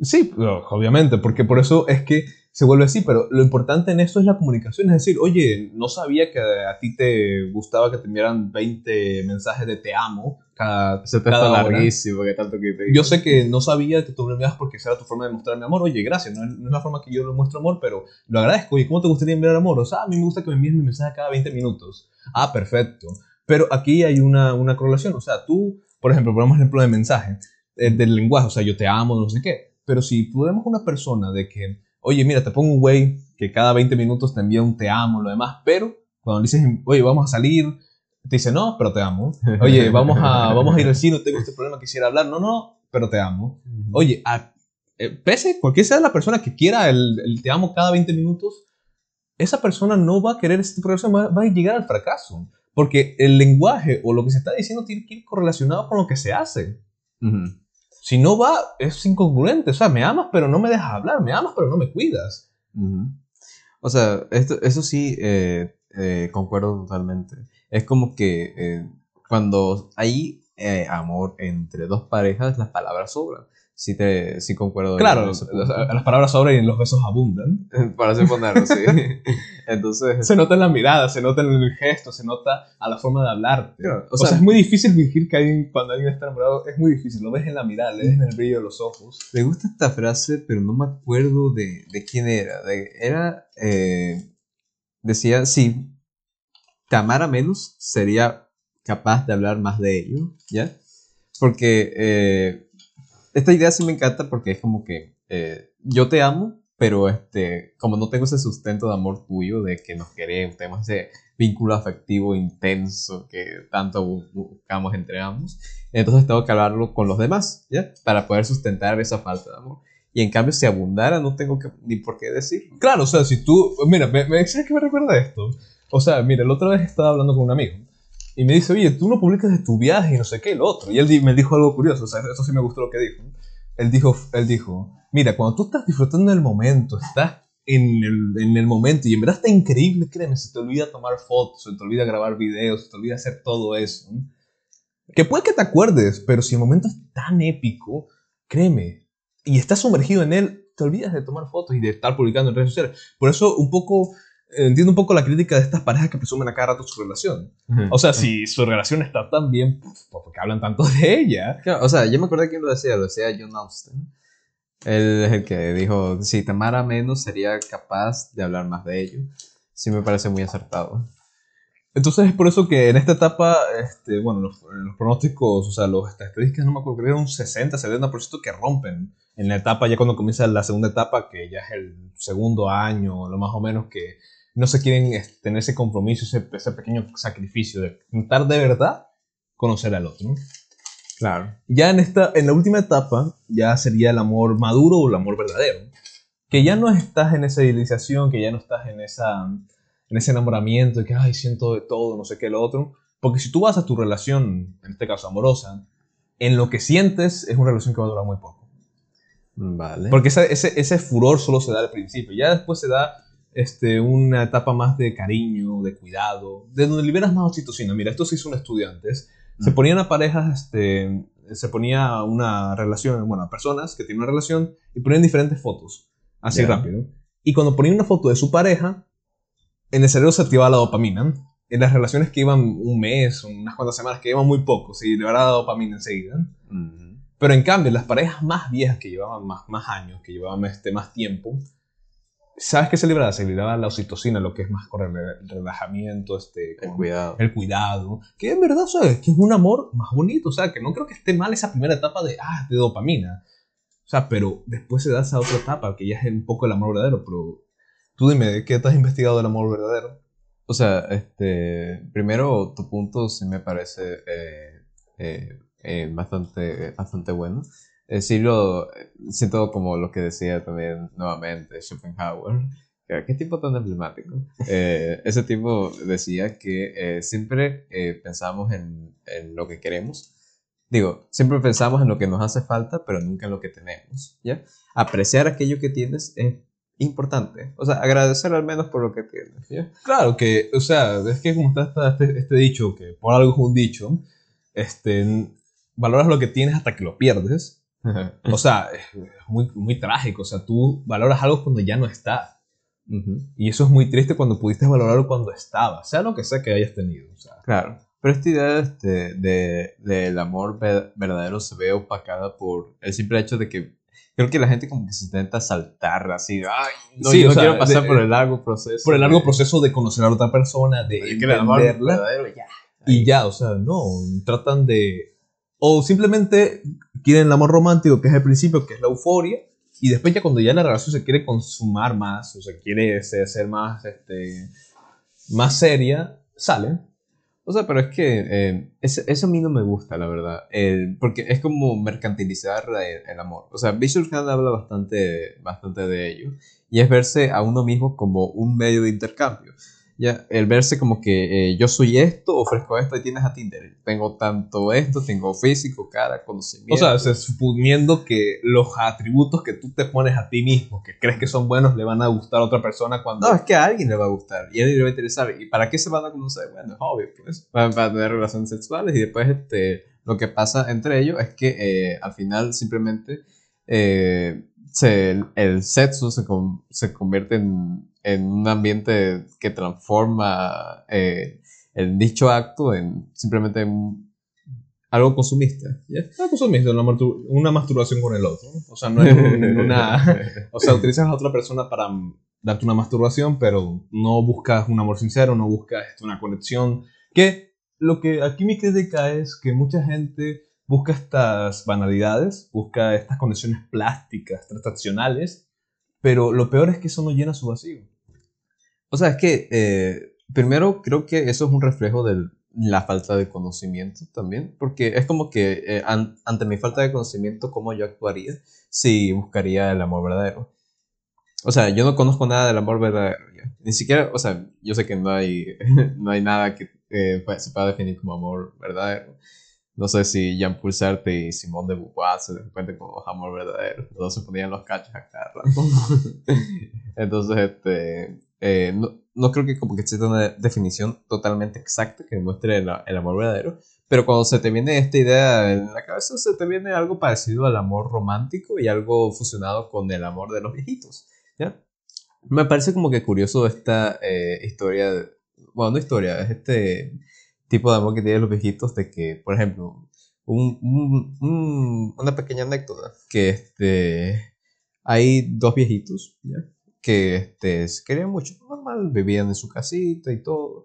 Sí, obviamente, porque por eso es que se vuelve así, pero lo importante en esto es la comunicación, es decir, oye, no sabía que a ti te gustaba que te enviaran 20 mensajes de te amo cada, Se te cada está larguísimo, que tanto que te Yo sé que no sabía que tú me enviabas porque esa era tu forma de mostrar mi amor. Oye, gracias, no es, no es la forma que yo le muestro amor, pero lo agradezco. Oye, ¿cómo te gustaría enviar amor? O sea, a mí me gusta que me envíes mi mensaje cada 20 minutos. Ah, perfecto. Pero aquí hay una, una correlación. O sea, tú, por ejemplo, ponemos el ejemplo de mensaje, eh, del lenguaje, o sea, yo te amo, no sé qué. Pero si podemos una persona de que, oye, mira, te pongo un güey que cada 20 minutos te envía un te amo, lo demás, pero cuando le dices, oye, vamos a salir, te dice, no, pero te amo. Oye, vamos a, vamos a ir al cine, tengo este problema, quisiera hablar. No, no, pero te amo. Oye, a- eh, pese, cualquier sea la persona que quiera el, el te amo cada 20 minutos, esa persona no va a querer este progreso, va, va a llegar al fracaso. Porque el lenguaje o lo que se está diciendo tiene que ir correlacionado con lo que se hace. Ujú. Si no va, es incongruente. O sea, me amas, pero no me dejas hablar. Me amas, pero no me cuidas. O sea, esto, eso sí, eh, eh, concuerdo totalmente. Es como que eh, cuando hay amor entre dos parejas, las palabras sobran. Sí, te, sí concuerdo. Claro, las, las palabras sobran y los besos abundan. Para así ponerlo, sí. Entonces, Se nota en la mirada, se nota en el gesto, se nota a la forma de hablarte. Claro, o, sea, es muy difícil fingir que alguien, cuando alguien está enamorado, es muy difícil. Lo ves en la mirada, le ves en el brillo de los ojos. Me gusta esta frase, pero no me acuerdo de, de quién era. De- era. eh, decía: si te amara menos, sería capaz de hablar más de ello, ¿ya? Porque eh, esta idea sí me encanta porque es como que eh, yo te amo, pero este, como no tengo ese sustento de amor tuyo, de que nos queremos, tenemos ese vínculo afectivo intenso que tanto bu- buscamos entre ambos, entonces tengo que hablarlo con los demás, ¿ya? Para poder sustentar esa falta de amor. Y en cambio, si abundara, no tengo ni por qué decirlo. Claro, o sea, si tú. Mira, me, me, ¿sabes qué me recuerda esto? O sea, mira, la otra vez estaba hablando con un amigo y me dice, oye, tú no publicas de tu viaje y no sé qué, lo otro. Y él me dijo algo curioso, o sea, eso sí me gustó lo que dijo. Él dijo, él dijo mira, cuando tú estás disfrutando del momento, estás en el, en el momento y en verdad está increíble, créeme, se te olvida tomar fotos, se te olvida grabar videos, se te olvida hacer todo eso. Que puede que te acuerdes, pero si el momento es tan épico, créeme, y estás sumergido en él, te olvidas de tomar fotos y de estar publicando en redes sociales. Por eso un poco, entiendo un poco la crítica de estas parejas que presumen a cada rato su relación. O sea, si su relación está tan bien, pues, ¿por qué hablan tanto de ella? Claro, o sea, yo me acordé quién lo decía, lo decía John Austin. Él es el que dijo, si te amara menos, sería capaz de hablar más de ello. Sí me parece muy acertado. Entonces es por eso que en esta etapa, este, bueno, los, los pronósticos, o sea, las estadísticas, no me acuerdo, creo que un 60, 70% que rompen en la etapa, ya cuando comienza la segunda etapa, que ya es el segundo año, lo más o menos, que no se quieren este, tener ese compromiso, ese, ese pequeño sacrificio de intentar de verdad conocer al otro. Claro. Ya en, esta, en la última etapa, ya sería el amor maduro o el amor verdadero. Que ya no estás en esa idealización, que ya no estás en, esa, en ese enamoramiento de que, ay, siento de todo, no sé qué, lo otro. Porque si tú vas a tu relación, en este caso amorosa, en lo que sientes es una relación que va a durar muy poco. Vale. Porque ese, ese, ese furor solo se da al principio. Ya después se da este, una etapa más de cariño, de cuidado, de donde liberas más oxitocina. Mira, esto se hizo en estudiantes. Se Mm. ponían a parejas, este, se ponía una relación, bueno, a personas que tienen una relación y ponían diferentes fotos, así Ya. rápido. Y cuando ponían una foto de su pareja, en el cerebro se activaba la dopamina. En las relaciones que iban un mes, unas cuantas semanas, que iban muy poco, se liberaba la dopamina enseguida. Ujú. Pero en cambio, las parejas más viejas que llevaban más, más años, que llevaban este, más tiempo, ¿sabes qué se liberaba? Se liberaba la oxitocina, lo que es más con el el relajamiento, este, El con cuidado. el cuidado, que en verdad, ¿sabes? Que es un amor más bonito, o sea, que no creo que esté mal esa primera etapa de, ah, de dopamina. O sea, pero después se da esa otra etapa, que ya es un poco el amor verdadero, pero tú dime, ¿qué te has investigado del amor verdadero? O sea, este, primero tu punto sí me parece eh, eh, eh, bastante, bastante bueno. Eh, sí lo siento como lo que decía también nuevamente Schopenhauer. ¿Qué tipo tan emblemático? Eh, ese tipo decía que eh, siempre eh, pensamos en, en lo que queremos. Digo, siempre pensamos en lo que nos hace falta, pero nunca en lo que tenemos. ¿ya? Apreciar aquello que tienes es importante. O sea, agradecer al menos por lo que tienes. ¿ya? Claro que, o sea, es que como está este, este dicho, que por algo es un dicho, este, valoras lo que tienes hasta que lo pierdes. O sea, es muy, muy trágico. O sea, tú valoras algo cuando ya no está. Y eso es muy triste cuando pudiste valorarlo cuando estaba, sea lo que sea que hayas tenido. Claro. Pero esta idea este, de, del amor verdadero se ve opacada por el simple hecho de que creo que la gente como que se intenta saltar así, ay, no, yo no quiero pasar por el largo proceso. Por el largo proceso de conocer a otra persona, de entenderla. Y ya, o sea, no, tratan de... O simplemente quieren el amor romántico, que es el principio, que es la euforia, y después ya cuando ya la relación se quiere consumar más, o se quiere ser más, este, más seria, salen. O sea, pero es que eh, eso, a mí no me gusta, la verdad. porque es como mercantilizar el, amor. O sea, Khan habla bastante, bastante de ello. Y es verse a uno mismo como un medio de intercambio. Ya, el verse como que eh, yo soy esto, ofrezco esto y tienes a Tinder. Tengo tanto esto, tengo físico, cara, conocimiento. O sea, suponiendo que los atributos que tú te pones a ti mismo, que crees que son buenos, le van a gustar a otra persona cuando... No, es que a alguien le va a gustar y a alguien le va a interesar. ¿Y para qué se van a conocer? Bueno, es obvio, pues. Para, tener relaciones sexuales y después este, lo que pasa entre ellos es que eh, al final simplemente eh, el sexo se, se convierte en en un ambiente que transforma eh, el dicho acto en simplemente algo consumista. Algo consumista, una, masturbación con el otro. O sea, no es una. o sea, utilizas a otra persona para darte una masturbación, pero no buscas un amor sincero, no buscas una conexión. Que lo que aquí mi crítica es que mucha gente busca estas banalidades, busca estas conexiones plásticas, transaccionales, pero lo peor es que eso no llena su vacío. O sea, es que eh, primero creo que eso es un reflejo de la falta de conocimiento también, porque es como que eh, ante mi falta de conocimiento, ¿cómo yo actuaría si buscaría el amor verdadero? O sea, yo no conozco nada del amor verdadero. Ni siquiera, o sea, yo sé que no hay, no hay nada que eh, se pueda definir como amor verdadero. No sé si Jean-Paul Sartre y Simón de Beauvoir se cuenta como amor verdadero. Todos se ponían los cachos a cada. Entonces, este, eh, no, no, creo que como que exista una definición totalmente exacta que demuestre el, el, amor verdadero. Pero cuando se te viene esta idea en la cabeza, se te viene algo parecido al amor romántico y algo fusionado con el amor de los viejitos. ¿ya? Me parece como que curioso esta eh, historia, bueno, no historia, es este tipo de amor que tienen los viejitos de que, por ejemplo, un, un, una pequeña anécdota, que este, hay dos viejitos, ¿ya? Que este, se querían mucho, normal, vivían en su casita y todo.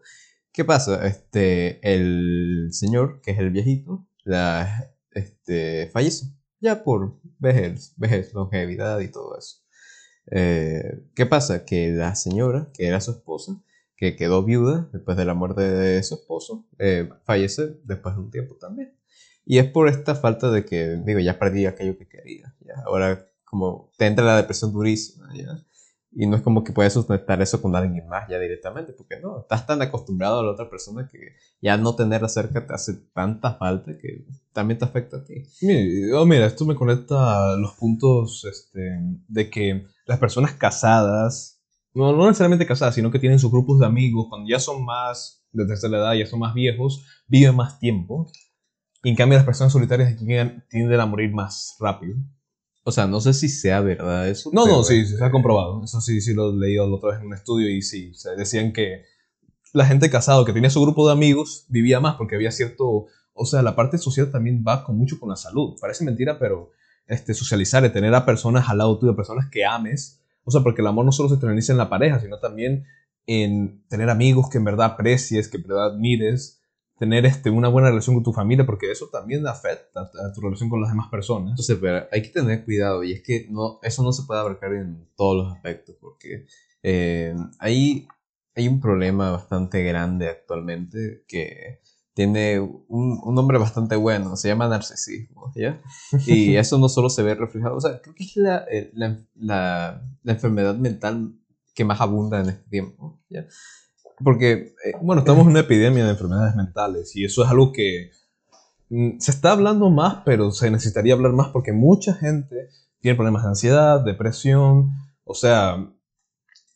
¿Qué pasa? Este, el señor, que es el viejito, la, este, fallece, ya por vejez, vejez, longevidad y todo eso. Eh, ¿Qué pasa? Que la señora, que era su esposa, que quedó viuda después de la muerte de su esposo, eh, fallece después de un tiempo también. Y es por esta falta de que, digo, ya perdí aquello que quería. ¿ya? Ahora, como te entra la depresión durísima, ¿ya? Y no es como que puedes sustentar eso con alguien más ya directamente, porque no, estás tan acostumbrado a la otra persona que ya no tenerla cerca te hace tanta falta que también te afecta a ti. Mira, oh, mira esto me conecta a los puntos este, de que las personas casadas no, no necesariamente casadas, sino que tienen sus grupos de amigos, cuando ya son más de tercera edad, ya son más viejos, viven más tiempo. Y en cambio las personas solitarias tienden a morir más rápido. O sea, no sé si sea verdad eso. No, no, sí, se ha comprobado. Eso sí, sí lo he leído la otra vez en un estudio y sí, decían que la gente casada que tenía su grupo de amigos vivía más porque había cierto... O sea, la parte social también va con mucho con la salud. Parece mentira, pero este, socializar, tener a personas al lado tuyo, personas que ames, o sea, porque el amor no solo se realiza en la pareja, sino también en tener amigos que en verdad aprecies, que en verdad admires, tener este, una buena relación con tu familia, porque eso también afecta a tu relación con las demás personas. Entonces, pero hay que tener cuidado, y es que no, eso no se puede abarcar en todos los aspectos, porque eh, hay, hay un problema bastante grande actualmente que tiene un, un, nombre bastante bueno, se llama narcisismo, ¿ya? Y eso no solo se ve reflejado, o sea, creo que es la, eh, la, la, enfermedad mental que más abunda en este tiempo, ¿ya? Porque, eh, bueno, estamos en una epidemia de enfermedades mentales y eso es algo que mm, se está hablando más, pero se necesitaría hablar más porque mucha gente tiene problemas de ansiedad, depresión, o sea,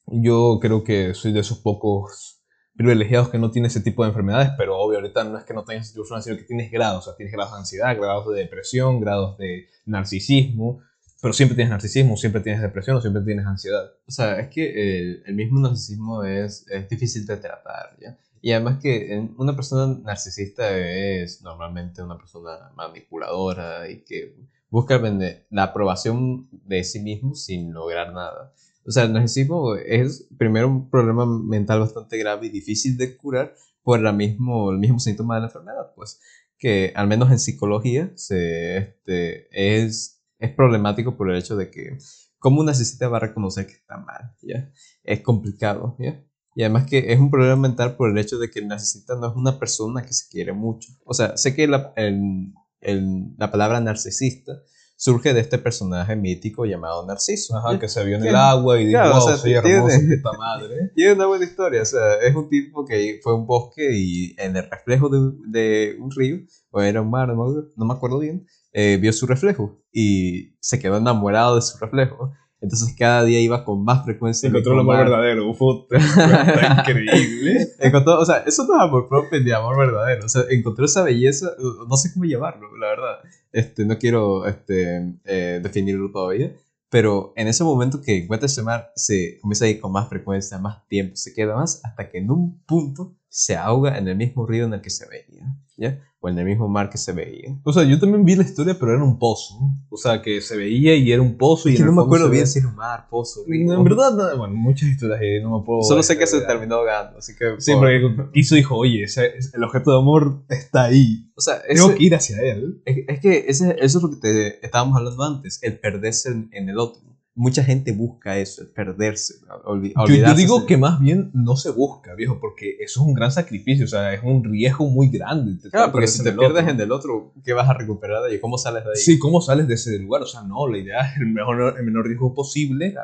yo creo que soy de esos pocos privilegiados que no tienen ese tipo de enfermedades, pero obvio, ahorita no es que no tengas enfermedades, sino que tienes grados, o sea, tienes grados de ansiedad, grados de depresión, grados de narcisismo, pero siempre tienes narcisismo, siempre tienes depresión o siempre tienes ansiedad. O sea, es que el, mismo narcisismo es, es difícil de tratar, ¿ya? Y además que una persona narcisista es normalmente una persona manipuladora y que busca la aprobación de sí mismo sin lograr nada. O sea, el narcisismo es primero un problema mental bastante grave y difícil de curar por la mismo, el mismo síntoma de la enfermedad, pues que al menos en psicología se, este, es, es problemático por el hecho de que cómo un narcisista va a reconocer que está mal, ¿ya? Es complicado, ¿ya? Y además que es un problema mental por el hecho de que el narcisista no es una persona que se quiere mucho. O sea, sé que la, la palabra narcisista surge de este personaje mítico llamado Narciso. Ajá, que se vio en el agua y dijo, wow, soy hermoso, puta madre. Tiene una buena historia, o sea, es un tipo que fue a un bosque y en el reflejo de, de un río, o era un mar, no, me acuerdo bien, eh, vio su reflejo y se quedó enamorado de su reflejo. Entonces cada día iba con más frecuencia. Encontró lo más verdadero, fue increíble. encontró, o sea, eso no es amor propio ni amor verdadero. O sea, encontró esa belleza, no sé cómo llamarlo, la verdad. Este, no quiero este, eh, definirlo todavía. Pero en ese momento que encuentra ese mar, se comienza a ir con más frecuencia, más tiempo, se queda más, hasta que en un punto se ahoga en el mismo río en el que se veía. ¿Ya? o en el mismo mar que se veía. O sea, yo también vi la historia, pero era un pozo. O sea, que se veía y era un pozo. Y no me acuerdo bien si era un mar, pozo, río. En verdad, bueno, muchas historias ahí no me puedo. Solo sé que se terminó ahogando, así que. Sí, porque quiso dijo, oye, ese, el objeto de amor está ahí. O sea, tengo que ir hacia él. Es, que ese, eso es lo que te estábamos hablando antes, el perderse en el otro mucha gente busca eso, perderse, olvidarse. Yo, digo que más bien no se busca, viejo, porque eso es un gran sacrificio, o sea, es un riesgo muy grande. Claro, porque si te pierdes en el otro, ¿qué vas a recuperar de ahí? ¿Cómo sales de ahí? Sí, ¿cómo sales de ese lugar? O sea, no, la idea es el, mejor, el menor riesgo posible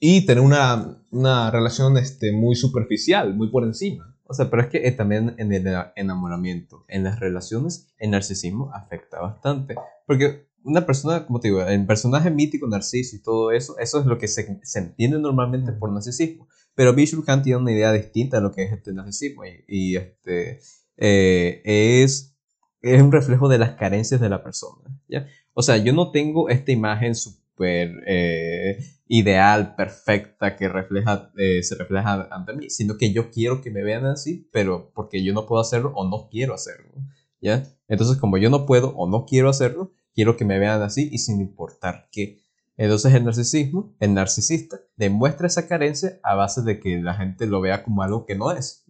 y tener una, una relación este, muy superficial, muy por encima. O sea, pero es que eh, también en el enamoramiento, en las relaciones, el narcisismo afecta bastante. Porque una persona, como te digo, el personaje mítico, Narciso y todo eso, eso es lo que se, se entiende normalmente por narcisismo. Pero Bishop Khan tiene una idea distinta de lo que es este narcisismo y, este, eh, es, es un reflejo de las carencias de la persona. ¿ya? O sea, yo no tengo esta imagen súper eh, ideal, perfecta, que refleja, eh, se refleja ante mí, sino que yo quiero que me vean así, pero porque yo no puedo hacerlo o no quiero hacerlo. ¿ya? Entonces, como yo no puedo o no quiero hacerlo, quiero que me vean así y sin importar qué. Entonces el narcisismo, el narcisista, demuestra esa carencia a base de que la gente lo vea como algo que no es.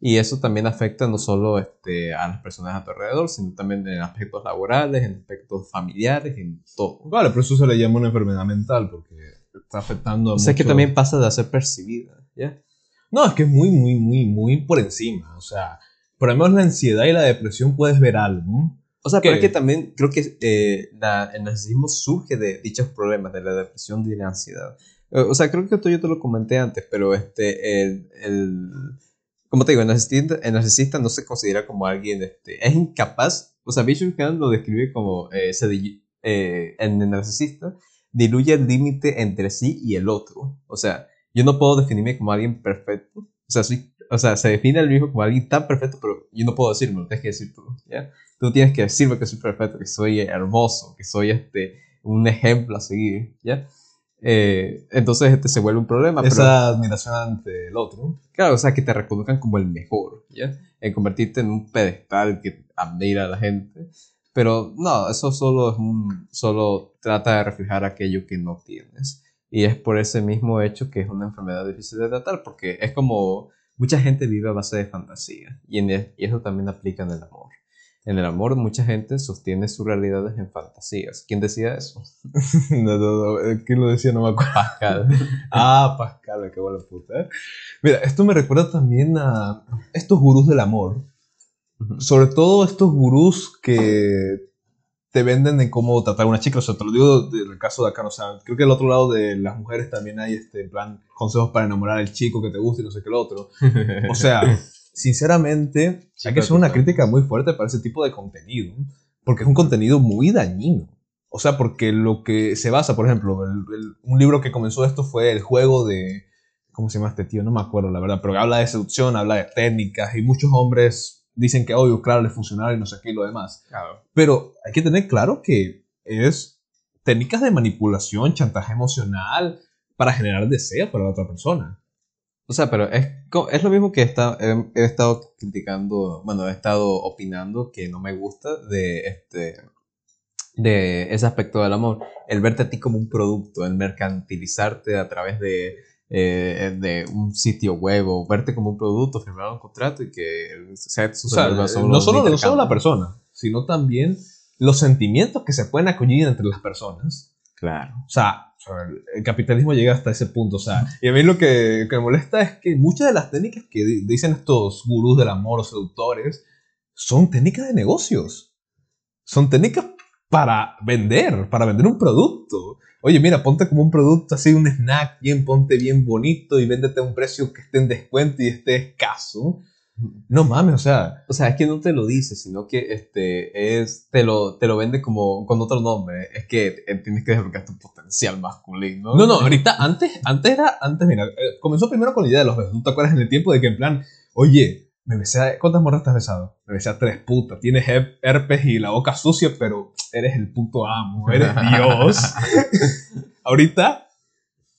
Y eso también afecta no solo este, a las personas a tu alrededor, sino también en aspectos laborales, en aspectos familiares, en todo. Vale, pero eso se le llama una enfermedad mental porque está afectando a... O sea, que también pasa de ser percibida, ¿ya? No, es que es muy, muy, muy, muy por encima. O sea, por lo menos la ansiedad y la depresión puedes ver algo. O sea, pero es que también creo que eh, el narcisismo surge de dichos problemas, de la depresión y de la ansiedad. Eh, o sea, creo que esto yo te lo comenté antes, pero este, el, el como te digo, el narcisista, el narcisista, no se considera como alguien, este, es incapaz, o sea, Bishop Khan lo describe como, eh, se, eh, en el narcisista, diluye el límite entre sí y el otro. O sea, yo no puedo definirme como alguien perfecto, o sea, soy, o sea, se define al mismo como alguien tan perfecto, pero yo no puedo decirlo, lo tienes que decir tú, ¿ya? tú tienes que decirme que soy perfecto, que soy hermoso, que soy este, un ejemplo a seguir, ¿ya? Eh, entonces este se vuelve un problema. Esa admiración ante el otro. Claro, o sea, que te reconozcan como el mejor, ¿ya? En convertirte en un pedestal que admira a la gente. Pero no, eso solo es un, solo trata de reflejar aquello que no tienes. Y es por ese mismo hecho que es una enfermedad difícil de tratar, porque es como mucha gente vive a base de fantasía. Y, en y eso también aplica en el amor. En el amor, mucha gente sostiene sus realidades en fantasías. ¿Quién decía eso? no, no, no. ¿Quién lo decía? No me acuerdo. Pascal. ah, Pascal, qué buena puta. Mira, esto me recuerda también a estos gurús del amor. Sobre todo estos gurús que te venden de cómo tratar a una chica. O sea, te lo digo del caso de acá. O sea, creo que al otro lado de las mujeres también hay, este, en plan, consejos para enamorar al chico que te guste y no sé qué el otro. O sea sinceramente, hay que hacer una crítica muy fuerte para ese tipo de contenido, porque es un contenido muy dañino. O sea, porque lo que se basa, por ejemplo, un libro que comenzó esto fue el juego de, ¿Cómo se llama este tío? No me acuerdo, la verdad. Pero habla de seducción, habla de técnicas. Y muchos hombres dicen que, obvio, claro, le funcionaba y no sé qué y lo demás. Claro. Pero hay que tener claro que es técnicas de manipulación, chantaje emocional para generar deseo para la otra persona. O sea, pero es, es lo mismo que he, he estado criticando, bueno, he estado opinando que no me gusta de este de ese aspecto del amor. El verte a ti como un producto, el mercantilizarte a través de, eh, de un sitio web o verte como un producto, firmar un contrato y que sexo O se sea, no solo solo, no solo la persona, sino también los sentimientos que se pueden acollir entre las personas. Claro. O sea, sea, el capitalismo llega hasta ese punto. O sea, y a mí lo que, que me molesta es que muchas de las técnicas que di- dicen estos gurús del amor o seductores son técnicas de negocios. Son técnicas para vender, para vender un producto. Oye, mira, ponte como un producto así, un snack, bien, ponte bien bonito y véndete a un precio que esté en descuento y esté escaso. No mames, o sea, O sea, es que no te lo dice, sino que este es te lo, te lo vende como con otro nombre. Es que tienes que desbloquear tu potencial masculino. No, no, ahorita, antes, antes era, antes, mira, eh, comenzó primero con la idea de los besos. ¿Tú te acuerdas en el tiempo de que en plan, oye, me besé a, ¿cuántas morras te has besado? Me besé a tres putas, tienes herpes y la boca sucia, pero eres el puto amo, eres Dios. ahorita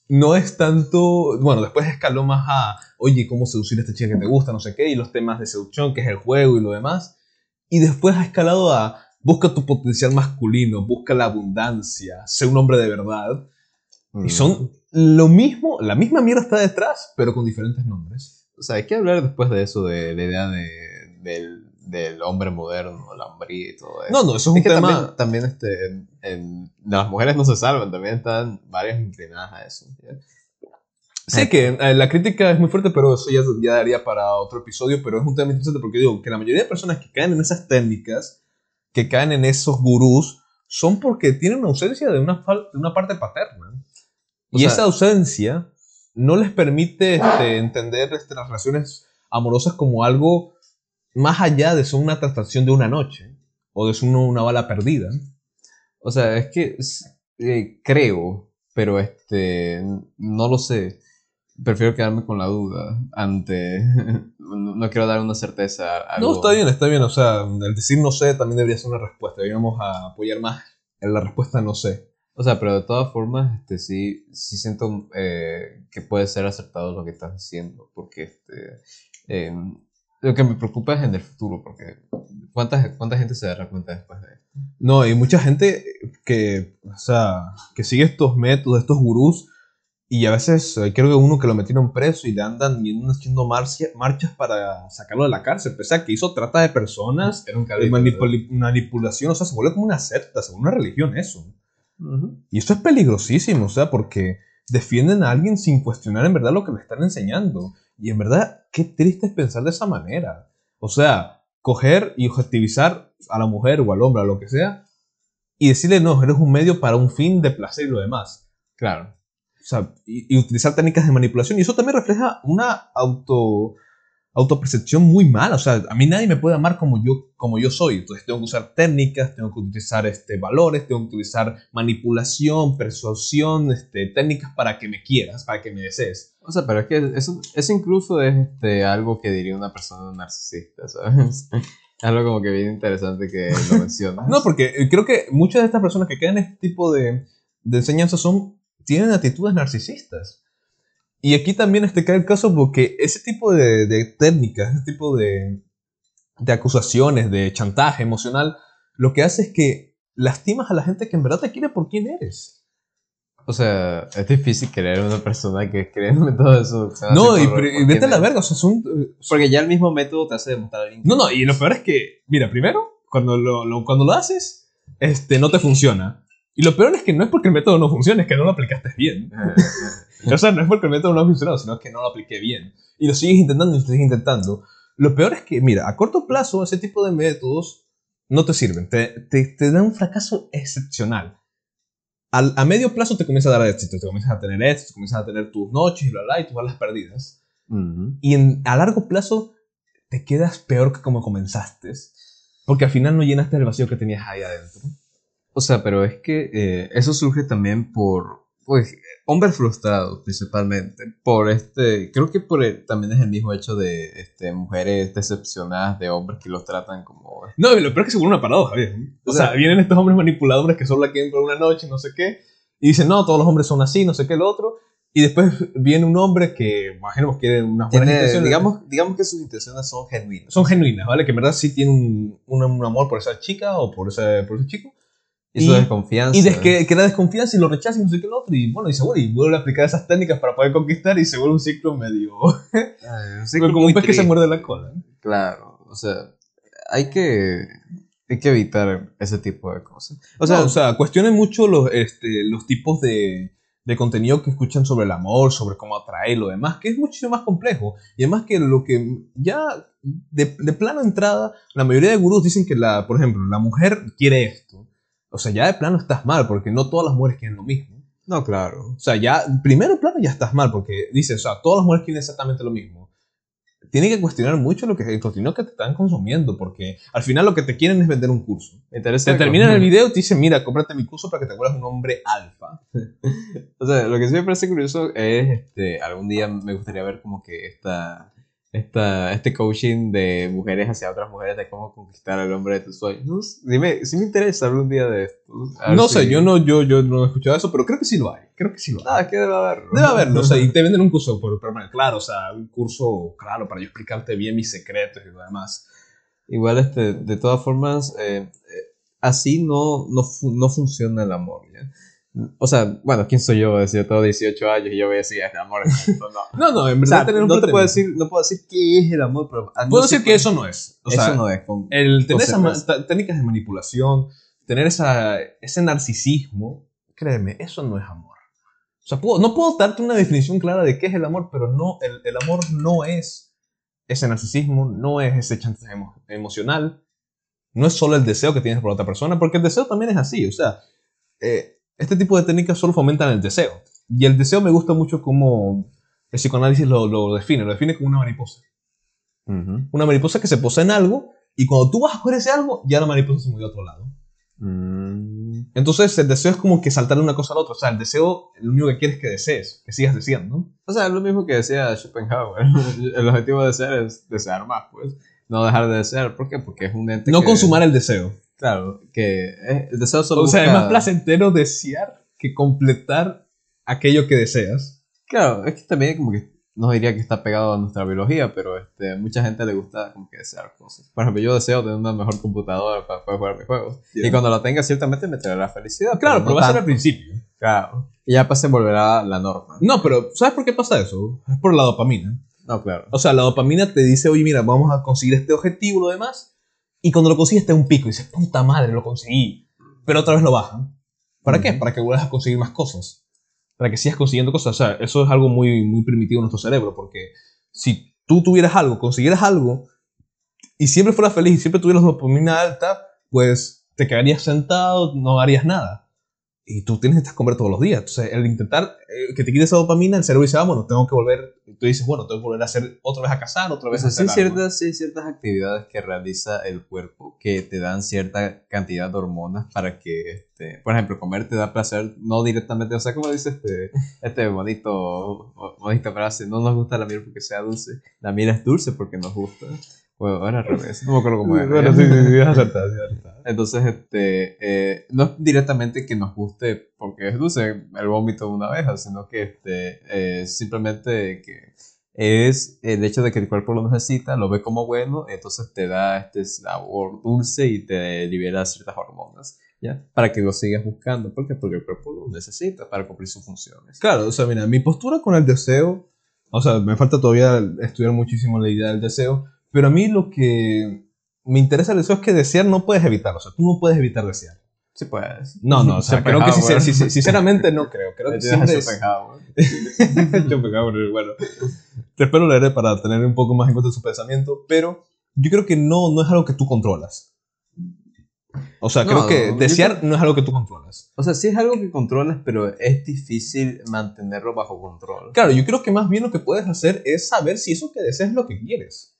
no es tanto, bueno, después escaló más a, oye, cómo seducir a esta chica que te gusta, no sé qué, y los temas de seducción, que es el juego y lo demás. Y después ha escalado a, busca tu potencial masculino, busca la abundancia, sé un hombre de verdad. Mm. Y son lo mismo, la misma mierda está detrás, pero con diferentes nombres. O sea, hay que hablar después de eso, de la idea de, del, del hombre moderno, el hombría y todo eso. No, no, eso es un Es que tema. también, también este, en, en- las mujeres no se salvan, también están varias inclinadas a eso. ¿ya? Sé que eh, la crítica es muy fuerte, pero eso ya, ya daría para otro episodio. Pero es un tema interesante porque digo que la mayoría de personas que caen en esas técnicas, que caen en esos gurús, son porque tienen una ausencia de una, de una parte paterna. O Y sea- esa ausencia no les permite este, entender este, las relaciones amorosas como algo más allá de ser una transacción de una noche o de una, bala perdida. O sea, es que eh, creo, pero este no lo sé. Prefiero quedarme con la duda ante. no no quiero dar una certeza. a No, está bien, está bien. O sea, el decir no sé también debería ser una respuesta. Deberíamos apoyar más en la respuesta no sé. O sea, pero de todas formas, este, sí, sí siento eh, que puede ser acertado lo que estás diciendo, porque este, eh, lo que me preocupa es en el futuro, porque ¿cuánta, cuánta gente se dará cuenta después de esto? No, hay mucha gente que, o sea, que sigue estos métodos, estos gurús, y a veces eh, creo que uno que lo metieron preso y le andan y andan haciendo marcia- marchas para sacarlo de la cárcel, pese a que hizo trata de personas, Era un eh, cabrito, manipuli- manipulación, o sea, se vuelve como una secta, se vuelve una religión eso. Y eso es peligrosísimo, o sea, porque defienden a alguien sin cuestionar en verdad lo que le están enseñando. Y en verdad, qué triste es pensar de esa manera. O sea, coger y objetivizar a la mujer o al hombre, a lo que sea, y decirle, no, eres un medio para un fin de placer y lo demás. Claro. O sea, y utilizar técnicas de manipulación. Y eso también refleja una auto autopercepción muy mala. O sea, a mí nadie me puede amar como yo, como yo soy. Entonces tengo que usar técnicas, tengo que utilizar este, valores, tengo que utilizar manipulación, persuasión, este, técnicas para que me quieras, para que me desees. O sea, pero es que eso, eso incluso es este, algo que diría una persona narcisista, ¿sabes? algo como que bien interesante que lo mencionas. No, porque eh, creo que muchas de estas personas que en este tipo de, de enseñanzas son, tienen actitudes narcisistas. Y aquí también este cae el caso porque ese tipo de, de técnicas, ese tipo de, de acusaciones, de chantaje emocional, lo que hace es que lastimas a la gente que en verdad te quiere por quién eres. O sea, es difícil querer a una persona que cree en todo eso. o sea, No, y, por- y vete a la es. verga, o sea, son... eh, Porque ya el mismo método te hace demostrar alguien. No, no, y lo peor es que, mira, primero, cuando lo, lo- cuando lo haces, este, no te funciona. Y lo peor es que no es porque el método no funcione, es que no lo aplicaste bien. O sea, no es porque el método no ha funcionado, sino que no lo apliqué bien. Y lo sigues intentando y lo sigues intentando. Lo peor es que, mira, a corto plazo ese tipo de métodos no te sirven. Te, te, te dan un fracaso excepcional. Al, a medio plazo te comienza a dar éxito. Te comienzas a tener éxito, comienzas a tener tus noches y bla, bla, y tus balas perdidas. Ujú. Y en- a largo plazo te quedas peor que como comenzaste. Porque al final no llenaste el vacío que tenías ahí adentro. O sea, pero es que eh, eso surge también por, pues, hombres frustrados principalmente. Por este, creo que por el- también es el mismo hecho de este, mujeres decepcionadas de hombres que los tratan como... No, lo peor es que se vuelve una paradoja, ¿bien? O O sea, sea, vienen estos hombres manipuladores que solo la quieren por una noche, no sé qué, y dicen, no, todos los hombres son así, no sé qué, lo otro. Y después viene un hombre que, imaginemos, quiere unas buenas Tiene, intenciones. digamos, digamos que sus intenciones son genuinas. son genuinas, ¿vale? Que en verdad sí tiene un, un, un amor por esa chica o por ese, por ese chico. Y su desconfianza. Y des que, que da desconfianza y lo rechaza y no sé qué lo otro. Y bueno, y se vuelve, y vuelve a aplicar esas técnicas para poder conquistar y se vuelve un ciclo medio. Ay, sí, como un pez que se muerde la cola. Claro, o sea, hay que, hay que evitar ese tipo de cosas. O sea, o sea cuestionen mucho los, este, los tipos de, de contenido que escuchan sobre el amor, sobre cómo atraer lo demás, que es muchísimo más complejo. Y además que lo que ya de, de plano entrada, la mayoría de gurús dicen que, la, por ejemplo, la mujer quiere esto. O sea, ya de plano estás mal, porque no todas las mujeres quieren lo mismo. no, claro. O sea, ya, primero plano ya estás mal, porque dices, o sea, todas las mujeres quieren exactamente lo mismo. Tiene que cuestionar mucho lo que, el contenido que te están consumiendo, porque al final lo que te quieren es vender un curso. Te terminan el video y te dicen, mira, cómprate mi curso para que te vuelvas un hombre alfa. O sea, lo que sí me parece curioso es, este, algún día me gustaría ver como que esta, esta, este coaching de mujeres hacia otras mujeres de cómo conquistar al hombre de tus sueños. No sé, Dime, sí me interesa algún día de esto. No si- sé, yo no, yo, yo no he escuchado eso, pero creo que sí lo hay. Creo que sí lo hay. Ah, es que debe haberlo. Debe haberlo, o sea, y te venden un curso por. Claro, o sea, un curso, claro, para yo explicarte bien mis secretos y lo demás. Igual, este, de todas formas, eh, eh, así no, no, no funciona el amor, ¿ya? O sea, bueno, ¿quién soy yo? Yo tengo 18 años y yo voy a decir, "Ah, el amor es esto", no. No, no, en O verdad sea, tener un no te puedo decir, no puedo decir qué es el amor, pero... Puedo decir que eso no es. O sea, eso no es. con- el tener esas técnicas de manipulación, tener esa, ese narcisismo, créeme, eso no es amor. O sea, puedo- no puedo darte una definición clara de qué es el amor, pero no, el, el amor no es ese narcisismo, no es ese chantaje emo- emocional, no es solo el deseo que tienes por otra persona, porque el deseo también es así, o sea, eh, este tipo de técnicas solo fomentan el deseo. Y el deseo me gusta mucho como el psicoanálisis lo, lo define, lo define como una mariposa. Ujú. Una mariposa que se posa en algo y cuando tú vas a coger ese algo, ya la mariposa se movió a otro lado. Mm, Entonces el deseo es como que saltar de una cosa a la otra. O sea, el deseo, lo único que quieres es que desees, que sigas deseando. O sea, es lo mismo que decía Schopenhauer. El objetivo de desear es desear más, pues. No dejar de desear. ¿Por qué? Porque es un ente No que- consumar el deseo. Claro, que es- el deseo solo O sea, es busca- más placentero desear que completar aquello que deseas. Claro, es que también como que no diría que está pegado a nuestra biología, pero este, mucha gente le gusta como que desear cosas. Por ejemplo, yo deseo tener una mejor computadora para poder jugar mis juegos. Ya. Y cuando la tenga, ciertamente me traerá felicidad. Claro, no pero va a ser al principio. Claro. Y ya pues se volverá la norma. No, pero ¿sabes por qué pasa eso? Es por la dopamina. No, claro. O sea, la dopamina te dice, oye, mira, vamos a conseguir este objetivo lo demás. Y cuando lo consigues te da un pico y dices, puta madre, lo conseguí. Pero otra vez lo bajan. ¿Para qué? Para que vuelvas a conseguir más cosas. Para que sigas consiguiendo cosas. O sea, eso es algo muy, muy primitivo en nuestro cerebro. Porque si tú tuvieras algo, consiguieras algo, y siempre fueras feliz y siempre tuvieras dopamina alta, pues te quedarías sentado, no harías nada. Y tú tienes que comer todos los días. Entonces, el intentar eh, que te quites esa dopamina, el cerebro dice, ah, bueno, tengo que volver. Tú dices, bueno, tengo que volver a hacer otra vez a cazar, otra O vez sea, a hacer hay ciertas, sí ciertas actividades que realiza el cuerpo que te dan cierta cantidad de hormonas para que, este, por ejemplo, comer te da placer, no directamente, o sea, como dice este, este bonito, bonito frase, no nos gusta la miel porque sea dulce, la miel es dulce porque nos gusta. Bueno, ahora al revés, no me acuerdo cómo era. Bueno, sí, sí, sí, es acertado, es acertado. Entonces, este, eh, no es directamente que nos guste porque es dulce el vómito de una abeja, sino que este, eh, simplemente que es el hecho de que el cuerpo lo necesita, lo ve como bueno, entonces te da este sabor dulce y te libera ciertas hormonas, ¿ya? Para que lo sigas buscando. ¿Por qué? Porque el cuerpo lo necesita para cumplir sus funciones. Claro, o sea, mira, mi postura con el deseo, o sea, me falta todavía estudiar muchísimo la idea del deseo, pero a mí lo que me interesa del deseo es que desear no puedes evitarlo, o sea, tú no puedes evitar desear. Sí puedes. No, no, o sea, creo que sí, sinceramente no creo, creo que siempre es... Schopenhauer. Bueno, después lo leeré para tener un poco más en cuenta su pensamiento, pero yo creo que no, no es algo que tú controlas. O sea, creo que desear no es algo que tú controlas. O sea, sí es algo que controlas, pero es difícil mantenerlo bajo control. Claro, yo creo que más bien lo que puedes hacer es saber si eso que deseas es lo que quieres.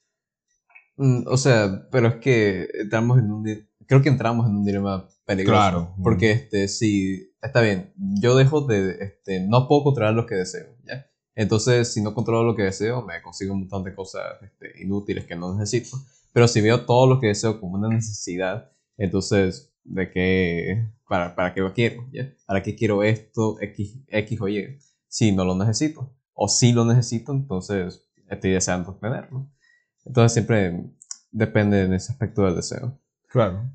Mm, O sea, pero es que entramos en un, creo que entramos en un dilema peligroso. Claro. Porque, este, si, está bien, yo dejo de, este, no puedo controlar lo que deseo, ¿ya? Entonces, si no controlo lo que deseo, me consigo un montón de cosas este, inútiles que no necesito. Pero si veo todo lo que deseo como una necesidad, entonces, ¿de qué? ¿Para, para qué lo quiero? ¿ya? ¿Para qué quiero esto, X, X o Y? Si no lo necesito. O si lo necesito, entonces estoy deseando tenerlo. Entonces, siempre depende en ese aspecto del deseo. Claro.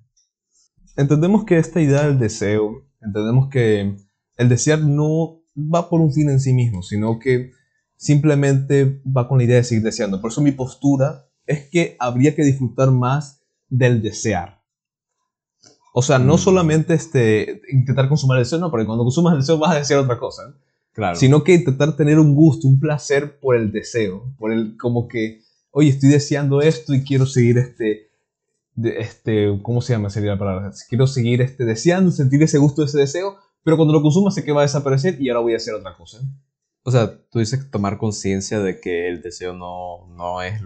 Entendemos que esta idea del deseo, entendemos que el desear no va por un fin en sí mismo, sino que simplemente va con la idea de seguir deseando. Por eso mi postura es que habría que disfrutar más del desear. O sea, no Mm. solamente este, intentar consumar el deseo, no, porque cuando consumas el deseo vas a desear otra cosa, Claro. sino que intentar tener un gusto, un placer por el deseo, por el como que, oye, estoy deseando esto y quiero seguir este, de- este, ¿cómo se llama? Sería la palabra. Quiero seguir este, deseando, sentir ese gusto ese deseo, pero cuando lo consuma sé que va a desaparecer y ahora voy a hacer otra cosa. O sea, tú dices tomar conciencia de que el deseo no, no es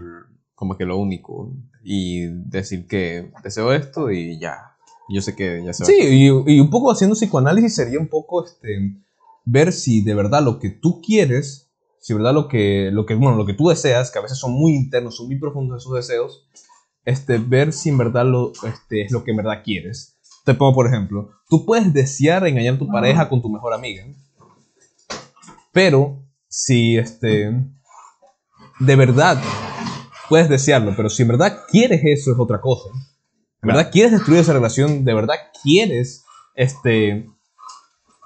como que lo único. Y decir que deseo esto y ya. Yo sé que ya se va. Sí, y, y un poco haciendo psicoanálisis sería un poco este, ver si de verdad lo que tú quieres, si verdad lo que, lo que, bueno, lo que tú deseas, que a veces son muy internos, son muy profundos esos deseos, este, ver si en verdad lo, este, es lo que en verdad quieres. Te pongo por ejemplo, tú puedes desear engañar a tu pareja con tu mejor amiga, pero si este, de verdad puedes desearlo, pero si en verdad quieres eso es otra cosa. ¿En verdad quieres destruir esa relación? ¿De verdad quieres este,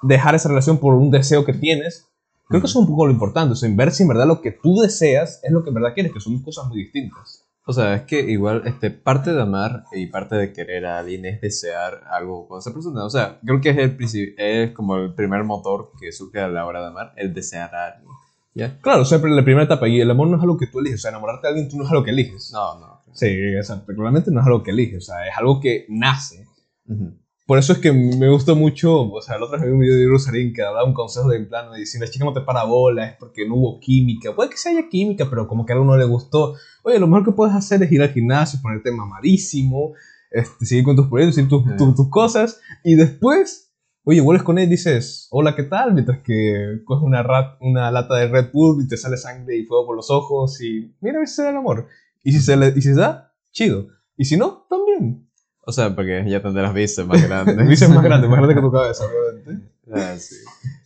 dejar esa relación por un deseo que tienes? Creo que eso es un poco lo importante, o sea, en ver si en verdad lo que tú deseas es lo que en verdad quieres, que son cosas muy distintas. O sea, es que igual este, parte de amar y parte de querer a alguien es desear algo con esa persona. O sea, creo que es, el, es como el primer motor que surge a la hora de amar, el desear a alguien. ¿Ya? Claro, siempre la primera etapa, y el amor no es algo que tú eliges, o sea, enamorarte de alguien tú no es algo que eliges. No, no. Sí, exacto, realmente no es algo que eliges, o sea, es algo que nace. Ujú. Por eso es que me gustó mucho, o sea, la otra vez vi un video de Rosarín que daba un consejo de en plan, de si la chica no te para bola es porque no hubo química. Puede que se haya química, pero como que a algo no le gustó. Oye, lo mejor que puedes hacer es ir al gimnasio, ponerte mamadísimo, este, seguir con tus proyectos, seguir tus, tus- tus cosas, y después, oye, vuelves con él y dices, hola, ¿qué tal? Mientras que coges una, rat- una lata de Red Bull y te sale sangre y fuego por los ojos, y mira a ver si se da el amor. Y si se, le, y si se da, chido. Y si no, también. O sea, porque ya tendrás vistas más grandes. Dices más grande, más grande que tu cabeza, obviamente. Ah, sí.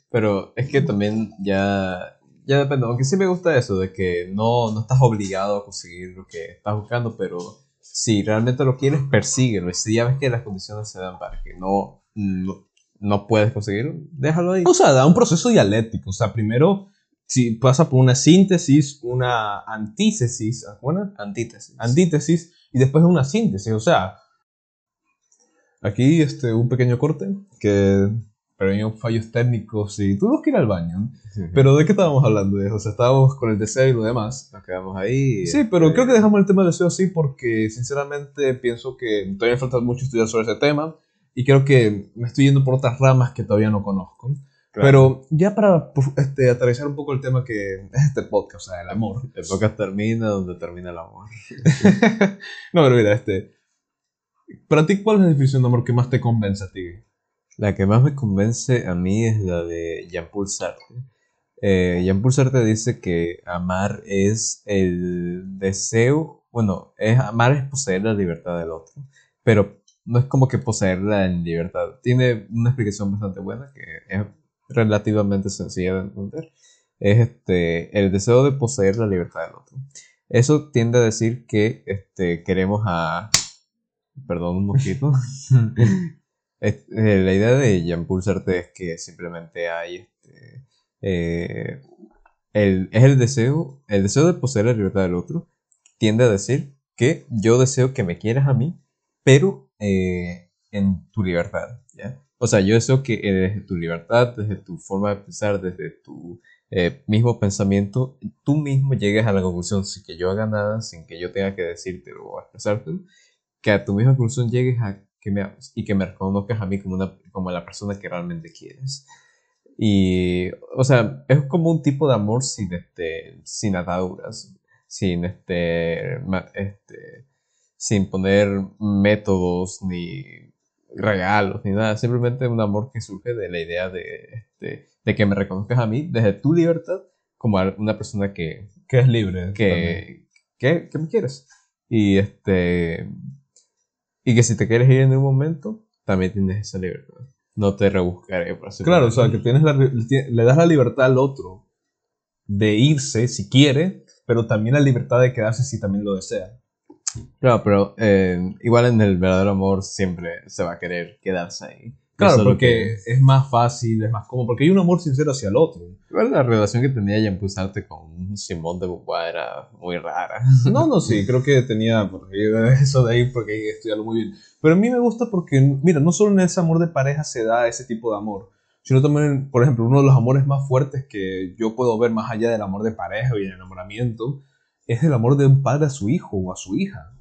Pero es que también ya, ya depende, aunque sí me gusta eso, de que no, no estás obligado a conseguir lo que estás buscando, pero si realmente lo quieres, persíguelo. Y si ya ves que las condiciones se dan para que no, no, no puedes conseguirlo, déjalo ahí. O sea, da un proceso dialéctico. O sea, primero si pasa por una síntesis, una antítesis, ¿buena? Antítesis. Antítesis, y después una síntesis. O sea, aquí este, un pequeño corte que previó fallos técnicos y tuvimos que ir al baño. Pero ¿de qué estábamos hablando? O sea, estábamos con el deseo y lo demás. Nos quedamos ahí. Sí, pero este, creo que dejamos el tema del deseo así porque sinceramente pienso que todavía falta mucho estudiar sobre ese tema y creo que me estoy yendo por otras ramas que todavía no conozco. claro. Pero ya para pues, este, aterrizar un poco el tema que es este podcast, o sea, el amor. El podcast termina donde termina el amor. No, pero mira, este... Para ti, ¿cuál es la definición de amor que más te convence a ti? La que más me convence a mí es la de Jean-Paul Sartre. Eh, Jean-Paul Sartre dice que amar es el deseo, bueno, es, amar es poseer la libertad del otro, pero no es como que poseerla en libertad. Tiene una explicación bastante buena que es relativamente sencilla de entender. Es este, el deseo de poseer la libertad del otro. Eso tiende a decir que este, queremos a... Perdón un poquito. Es- eh, la idea de Sartre es que simplemente hay este, eh, el, es el deseo, el deseo de poseer la libertad del otro, tiende a decir que yo deseo que me quieras a mí, pero eh, en tu libertad, ¿ya? O sea, yo deseo que desde tu libertad, desde tu forma de pensar, desde tu mismo pensamiento, tú mismo llegues a la conclusión sin que yo haga nada, sin que yo tenga que decírtelo o expresártelo, que a tu misma conclusión llegues a que me ames y que me reconozcas a mí como, una, como la persona que realmente quieres. Y, o sea, es como un tipo de amor sin, este, sin ataduras, sin, este, este, sin poner métodos ni regalos ni nada, simplemente un amor que surge de la idea de, este, de que me reconozcas a mí desde tu libertad como una persona que, que es libre, que, que, que, me quieres. Y, este, y que si te quieres ir en un momento, también tienes esa libertad. No te rebuscaré por hacer Claro, o sea, que tienes le das la libertad al otro de irse si quiere, pero también la libertad de quedarse si también lo desea. Claro, pero eh, igual en el verdadero amor siempre se va a querer quedarse ahí. Claro, porque es más fácil, es más cómodo, porque hay un amor sincero hacia el otro. Igual la relación que tenía Pulsarte con Simón de Beauvoir era muy rara. No, no, sí, creo que tenía eso de ahí porque hay que estudiarlo muy bien. Pero a mí me gusta porque, mira, no solo en ese amor de pareja se da ese tipo de amor, sino también, por ejemplo, uno de los amores más fuertes que yo puedo ver más allá del amor de pareja y el enamoramiento, es el amor de un padre a su hijo o a su hija.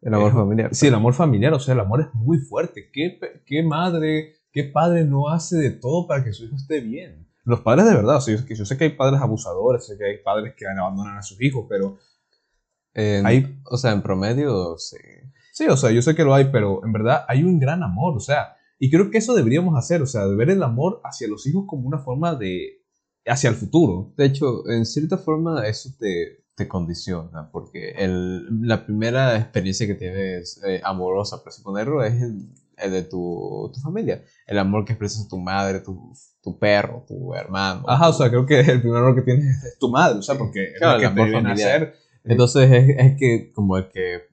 El amor familiar. Sí, el amor familiar, o sea, el amor es muy fuerte. ¿Qué, qué madre, qué padre no hace de todo para que su hijo esté bien? Los padres de verdad, o sea, yo, sé que hay padres abusadores, sé que hay padres que abandonan a sus hijos, pero... hay, o sea, en promedio, sí. Sí, o sea, yo sé que lo hay, pero en verdad hay un gran amor, o sea, y creo que eso deberíamos hacer, o sea, de ver el amor hacia los hijos como una forma de... hacia el futuro. De hecho, en cierta forma eso te, te condiciona, porque el, la primera experiencia que tienes eh, amorosa, por suponerlo, es el, de tu, tu, familia. El amor que expresas tu madre, tu, tu perro, tu hermano. Ajá, o sea, creo que el primer amor que tienes es tu madre, o sea, porque es el amor familiar. Entonces es, es, que como el que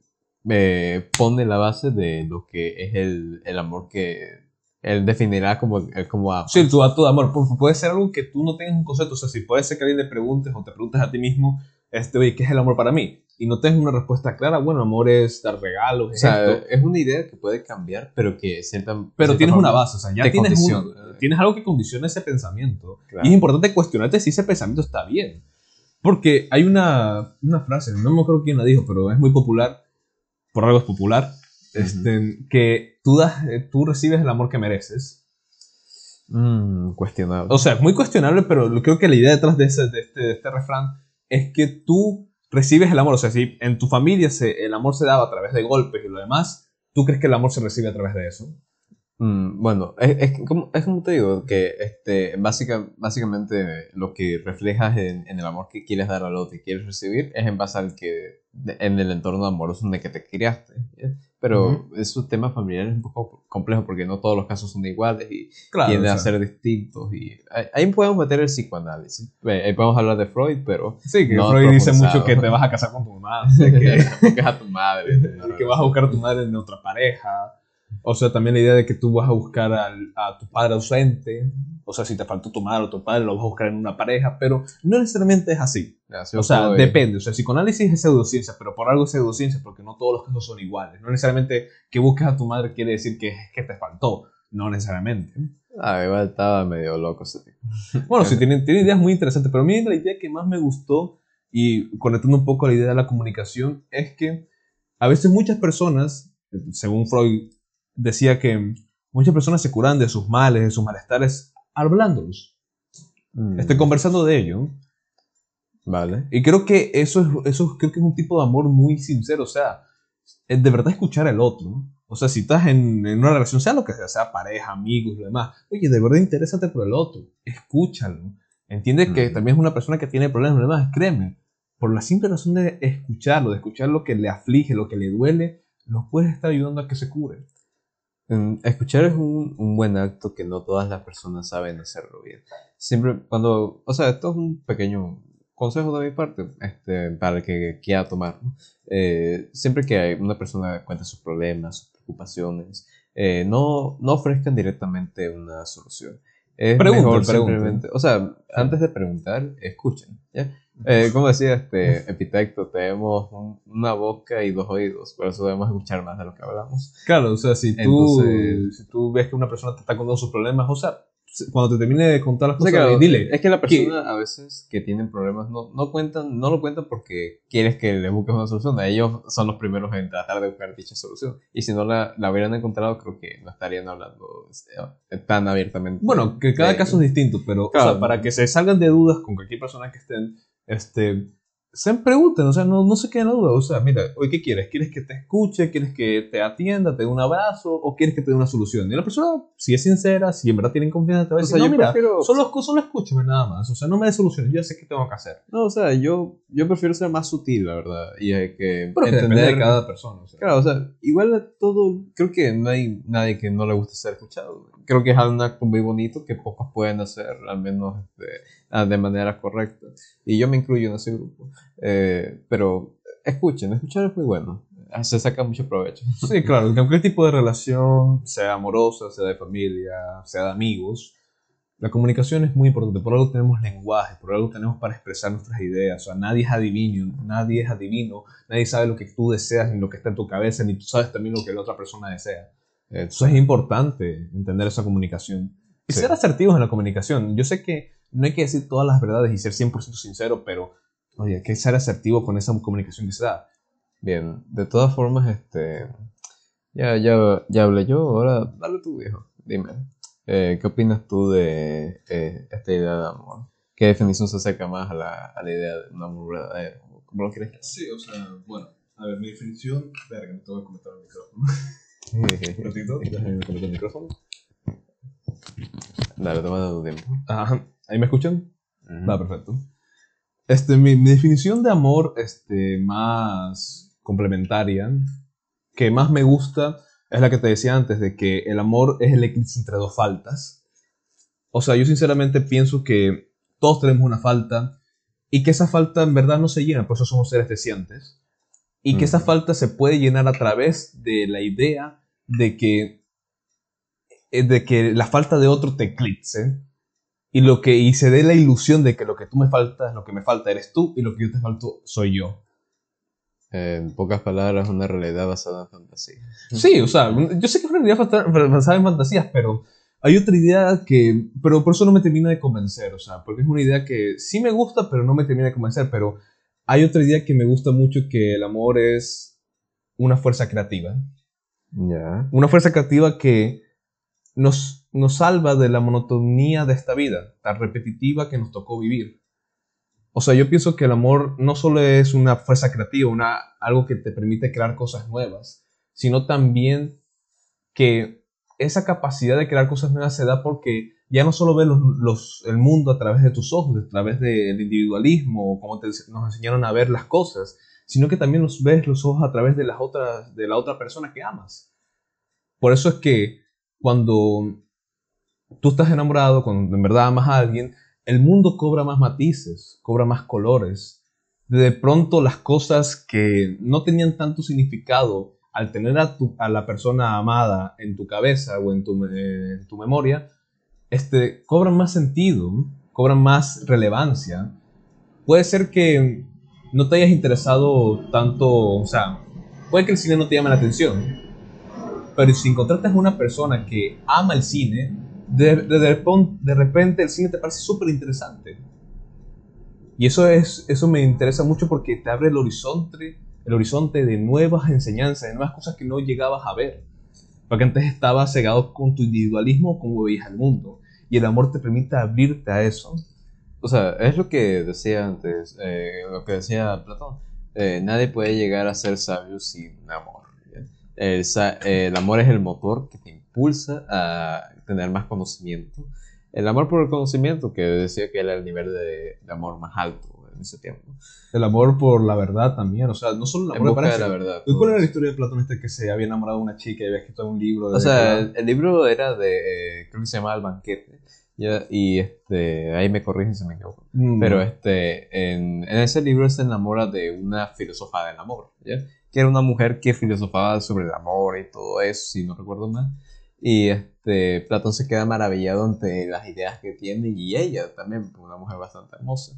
eh, pone la base de lo que es el, el amor que él definirá como, el, como a... Sí, tu acto de amor. Puede ser algo que tú no tengas un concepto. O sea, si puede ser que alguien le preguntes o te preguntes a ti mismo, este, oye, ¿qué es el amor para mí? Y no tengas una respuesta clara, bueno, amor es dar regalos. O sea, es una idea que puede cambiar, pero que cierta, Pero tienes una base, o sea, ya tienes, tienes algo que condiciona ese pensamiento. Y es importante cuestionarte si ese pensamiento está bien. Porque hay una, una frase, no me acuerdo quién la dijo, pero es muy popular por algo es popular, este, que tú, das, eh, tú recibes el amor que mereces. Mm, cuestionable. O sea, muy cuestionable, pero creo que la idea detrás de, ese, de, este, de este refrán es que tú recibes el amor. O sea, si en tu familia se, el amor se daba a través de golpes y lo demás, ¿tú crees que el amor se recibe a través de eso? Mm, bueno, es, es, como, es, como, te digo, que este, básica, básicamente lo que reflejas en, en, el amor que quieres dar al otro y quieres recibir es en base al que, en el entorno amoroso en el que te criaste. Pero uh -huh. tema familiar es un poco complejo porque no todos los casos son iguales y tienden a ser distintos. Y ahí podemos meter el psicoanálisis. Ahí podemos hablar de Freud, pero. Sí, que Freud dice mucho que te vas a casar con tu madre, que, que a tu madre, que vas a buscar a tu madre en otra pareja o sea, también la idea de que tú vas a buscar al, a tu padre ausente. O sea, si te faltó tu madre o tu padre, lo vas a buscar en una pareja, pero no necesariamente es así. o sea, depende. O sea, psicoanálisis es pseudociencia, pero por algo es pseudociencia, porque no todos los casos son iguales. No necesariamente que busques a tu madre quiere decir que, que te faltó. No necesariamente. Ah, igual estaba medio loco ese tipo. Bueno, sí, tiene, tiene ideas muy interesantes, pero a mí la idea que más me gustó, y conectando un poco a la idea de la comunicación, es que a veces muchas personas, según Freud decía que muchas personas se curan de sus males, de sus malestares, hablándolos. Mm. Estoy conversando de ello. Vale. Y creo que eso es, eso creo que es un tipo de amor muy sincero. O sea, de verdad escuchar al otro. O sea, si estás en, una relación, sea lo que sea, sea pareja, amigos, lo demás. Oye, de verdad interésate por el otro. Escúchalo. Entiende que mm. también es una persona que tiene problemas, lo demás. Créeme. Por la simple razón de escucharlo, de escuchar lo que le aflige, lo que le duele, lo puedes estar ayudando a que se cure. Escuchar es un, un, buen acto que no todas las personas saben hacerlo bien. Siempre cuando, o sea, esto es un pequeño consejo de mi parte, este, para el que quiera tomar. Eh, siempre que una persona cuenta sus problemas, sus preocupaciones, eh, no, no ofrezcan directamente una solución. Es mejor simplemente, o sea, antes de preguntar, escuchen. ¿ya? Eh, como decía este epitecto, tenemos una boca y dos oídos, por eso debemos escuchar más de lo que hablamos. Claro, o sea, si tú, si tú ves que una persona te está contando sus problemas, o sea, cuando te termine de contar las cosas, dile. Es que la persona a veces que tienen problemas no, no cuentan, no lo cuentan porque quieres que le busques una solución. Ellos son los primeros en tratar de buscar dicha solución. Y si no la, la hubieran encontrado, creo que no estarían hablando este, tan abiertamente. Bueno, que cada caso es distinto, pero o sea, para que se salgan de dudas con cualquier persona que estén, este, se pregunten, o sea, no, no se queden la duda. O sea, mira, hoy ¿qué quieres? ¿Quieres que te escuche? ¿Quieres que te atienda, te dé un abrazo? ¿O quieres que te dé una solución? Y la persona, si es sincera, si en verdad tienen confianza, te va a decir, no, mira, solo, solo escúchame nada más. O sea, no me des soluciones, yo ya sé qué tengo que hacer. No, o sea, yo, yo prefiero ser más sutil, la verdad. Y hay que Pero entender de cada persona. Claro, o sea, igual todo, creo que no hay nadie que no le guste ser escuchado. Creo que es acto muy bonito que pocos pueden hacer, al menos este, ah, de manera correcta. Y yo me incluyo en ese grupo. Eh, pero escuchen, escuchar es muy bueno. Se saca mucho provecho. Sí, claro, cualquier tipo de relación, sea amorosa, sea de familia, sea de amigos, la comunicación es muy importante. Por algo tenemos lenguaje, por algo tenemos para expresar nuestras ideas. O sea, nadie es adivino, nadie es adivino, nadie sabe lo que tú deseas, ni lo que está en tu cabeza, ni tú sabes también lo que la otra persona desea. Entonces es importante entender esa comunicación. Y ser asertivos en la comunicación. Yo sé que no hay que decir todas las verdades y ser 100% sincero, pero Oye, hay que ser asertivo con esa comunicación que se da. Bien, de todas formas, este. Ya, ya, ya hablé yo, ahora dale tú, viejo. Dime, eh, ¿qué opinas tú de eh, esta idea de amor? ¿Qué definición se acerca más a la, a la idea de un amor verdadero? ¿Cómo lo quieres? Sí, o sea, bueno, a ver, mi definición. Verga, me tengo que comentar el micrófono. Un ratito, déjame comentar el micrófono. Dale, toma tu tiempo. Ajá, ¿ahí me escuchan? Va, perfecto. Este, mi, definición de amor este, más complementaria, que más me gusta, es la que te decía antes, de que el amor es el eclipse entre dos faltas. O sea, yo sinceramente pienso que todos tenemos una falta y que esa falta en verdad no se llena, por eso somos seres deseantes. Y que esa falta se puede llenar a través de la idea de que, eh, de que la falta de otro te eclipse y lo que y se dé la ilusión de que lo que tú me faltas, lo que me falta eres tú y lo que yo te falto soy yo. En pocas palabras, una realidad basada en fantasía. Sí, o sea, yo sé que es una realidad basada en fantasías, pero hay otra idea que, pero por eso no me termina de convencer, o sea, porque es una idea que sí me gusta, pero no me termina de convencer, pero hay otra idea que me gusta mucho que el amor es una fuerza creativa. Ya. Una fuerza creativa que nos, nos salva de la monotonía de esta vida, tan repetitiva que nos tocó vivir. O sea, yo pienso que el amor no solo es una fuerza creativa, una, algo que te permite crear cosas nuevas, sino también que esa capacidad de crear cosas nuevas se da porque ya no solo ves el mundo a través de tus ojos, a través del individualismo, como nos enseñaron a ver las cosas, sino que también los ves los ojos a través de, las otras, de la otra persona que amas. Por eso es que cuando tú estás enamorado, cuando en verdad amas a alguien, el mundo cobra más matices, cobra más colores. De pronto las cosas que no tenían tanto significado al tener a, tu, a la persona amada en tu cabeza o en tu, en tu memoria, este, cobran más sentido, cobran más relevancia. Puede ser que no te hayas interesado tanto, o sea, puede que el cine no te llame la atención, pero si encontraste a una persona que ama el cine, de, de, repente el cine te parece súper interesante. Y eso, es, eso me interesa mucho porque te abre el horizonte, el horizonte de nuevas enseñanzas, de nuevas cosas que no llegabas a ver. Porque antes estabas cegado con tu individualismo, como veías el mundo. Y el amor te permite abrirte a eso. O sea, es lo que decía antes, eh, lo que decía Platón. Eh, nadie puede llegar a ser sabio sin amor. El, amor es el motor que te impulsa a tener más conocimiento. El amor por el conocimiento, que decía que era el nivel de, amor más alto en ese tiempo. El amor por la verdad también, o sea, no solo el amor de la verdad. ¿Cuál era la historia de Platón este que se había enamorado de una chica y había escrito un libro? o sea, el, libro era de, eh, creo que se llamaba El Banquete. y este, ahí me corrigen si me equivoco. Mm. Pero este, en, en, ese libro se enamora de una filósofa del amor. ¿ya? que era una mujer que filosofaba sobre el amor y todo eso, si no recuerdo mal. Y este, Platón se queda maravillado ante las ideas que tiene y ella también, una mujer bastante hermosa.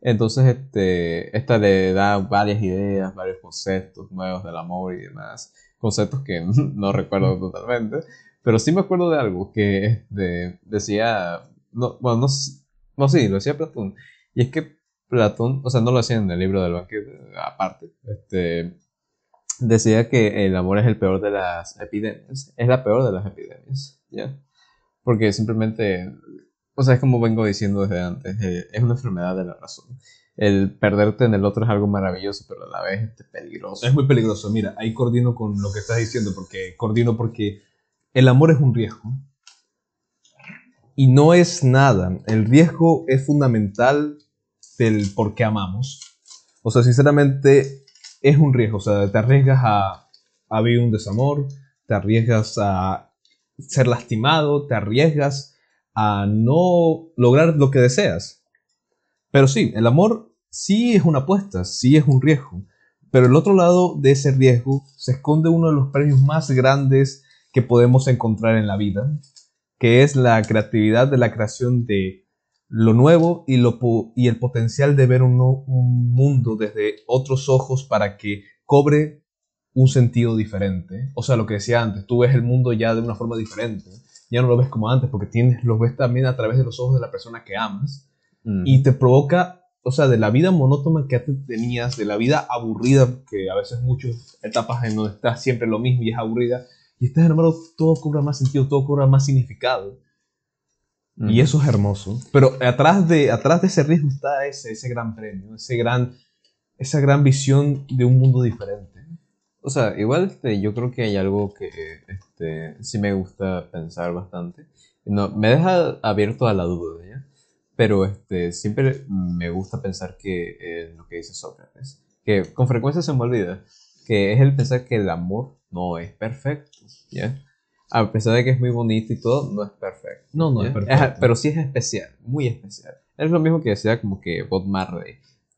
Entonces, este, esta le da varias ideas, varios conceptos nuevos del amor y demás. Conceptos que no recuerdo totalmente. Pero sí me acuerdo de algo que este, decía, no, bueno, no, no, sí, lo decía Platón. Y es que Platón, o sea, no lo hacía en el libro del banquete, aparte. Este, decía que el amor es el peor de las epidemias. Es la peor de las epidemias, ¿ya? Porque simplemente o sea, es como vengo diciendo desde antes, eh, es una enfermedad de la razón. El perderte en el otro es algo maravilloso, pero a la vez es peligroso. Es muy peligroso. Mira, ahí coordino con lo que estás diciendo, porque coordino porque el amor es un riesgo. Y no es nada. El riesgo es fundamental del por qué amamos. O sea, sinceramente, es un riesgo. O sea, te arriesgas a, a vivir un desamor, te arriesgas a ser lastimado, te arriesgas a no lograr lo que deseas. Pero sí, el amor sí es una apuesta, sí es un riesgo. Pero el otro lado de ese riesgo se esconde uno de los premios más grandes que podemos encontrar en la vida, que es la creatividad de la creación de lo nuevo y, lo y el potencial de ver un, un mundo desde otros ojos para que cobre un sentido diferente. O sea, lo que decía antes, tú ves el mundo ya de una forma diferente. Ya no lo ves como antes porque tienes, lo ves también a través de los ojos de la persona que amas. Mm. Y te provoca, o sea, de la vida monótona que antes tenías, de la vida aburrida, que a veces muchas etapas en donde estás siempre lo mismo y es aburrida, y estás enamorado, todo cobra más sentido, todo cobra más significado. Mm. Y eso es hermoso. Pero atrás de, atrás de ese riesgo está ese, ese gran premio, ese gran, esa gran visión de un mundo diferente. O sea, igual este, yo creo que hay algo que este, sí me gusta pensar bastante. No, me deja abierto a la duda, ¿ya? Pero este, siempre me gusta pensar que eh, lo que dice Sócrates, que con frecuencia se me olvida, que es el pensar que el amor no es perfecto, ¿ya? A pesar de que es muy bonito y todo, no es perfecto. No, no ¿ya? es perfecto. pero sí es especial, muy especial. Es lo mismo que decía como que Bob Marley.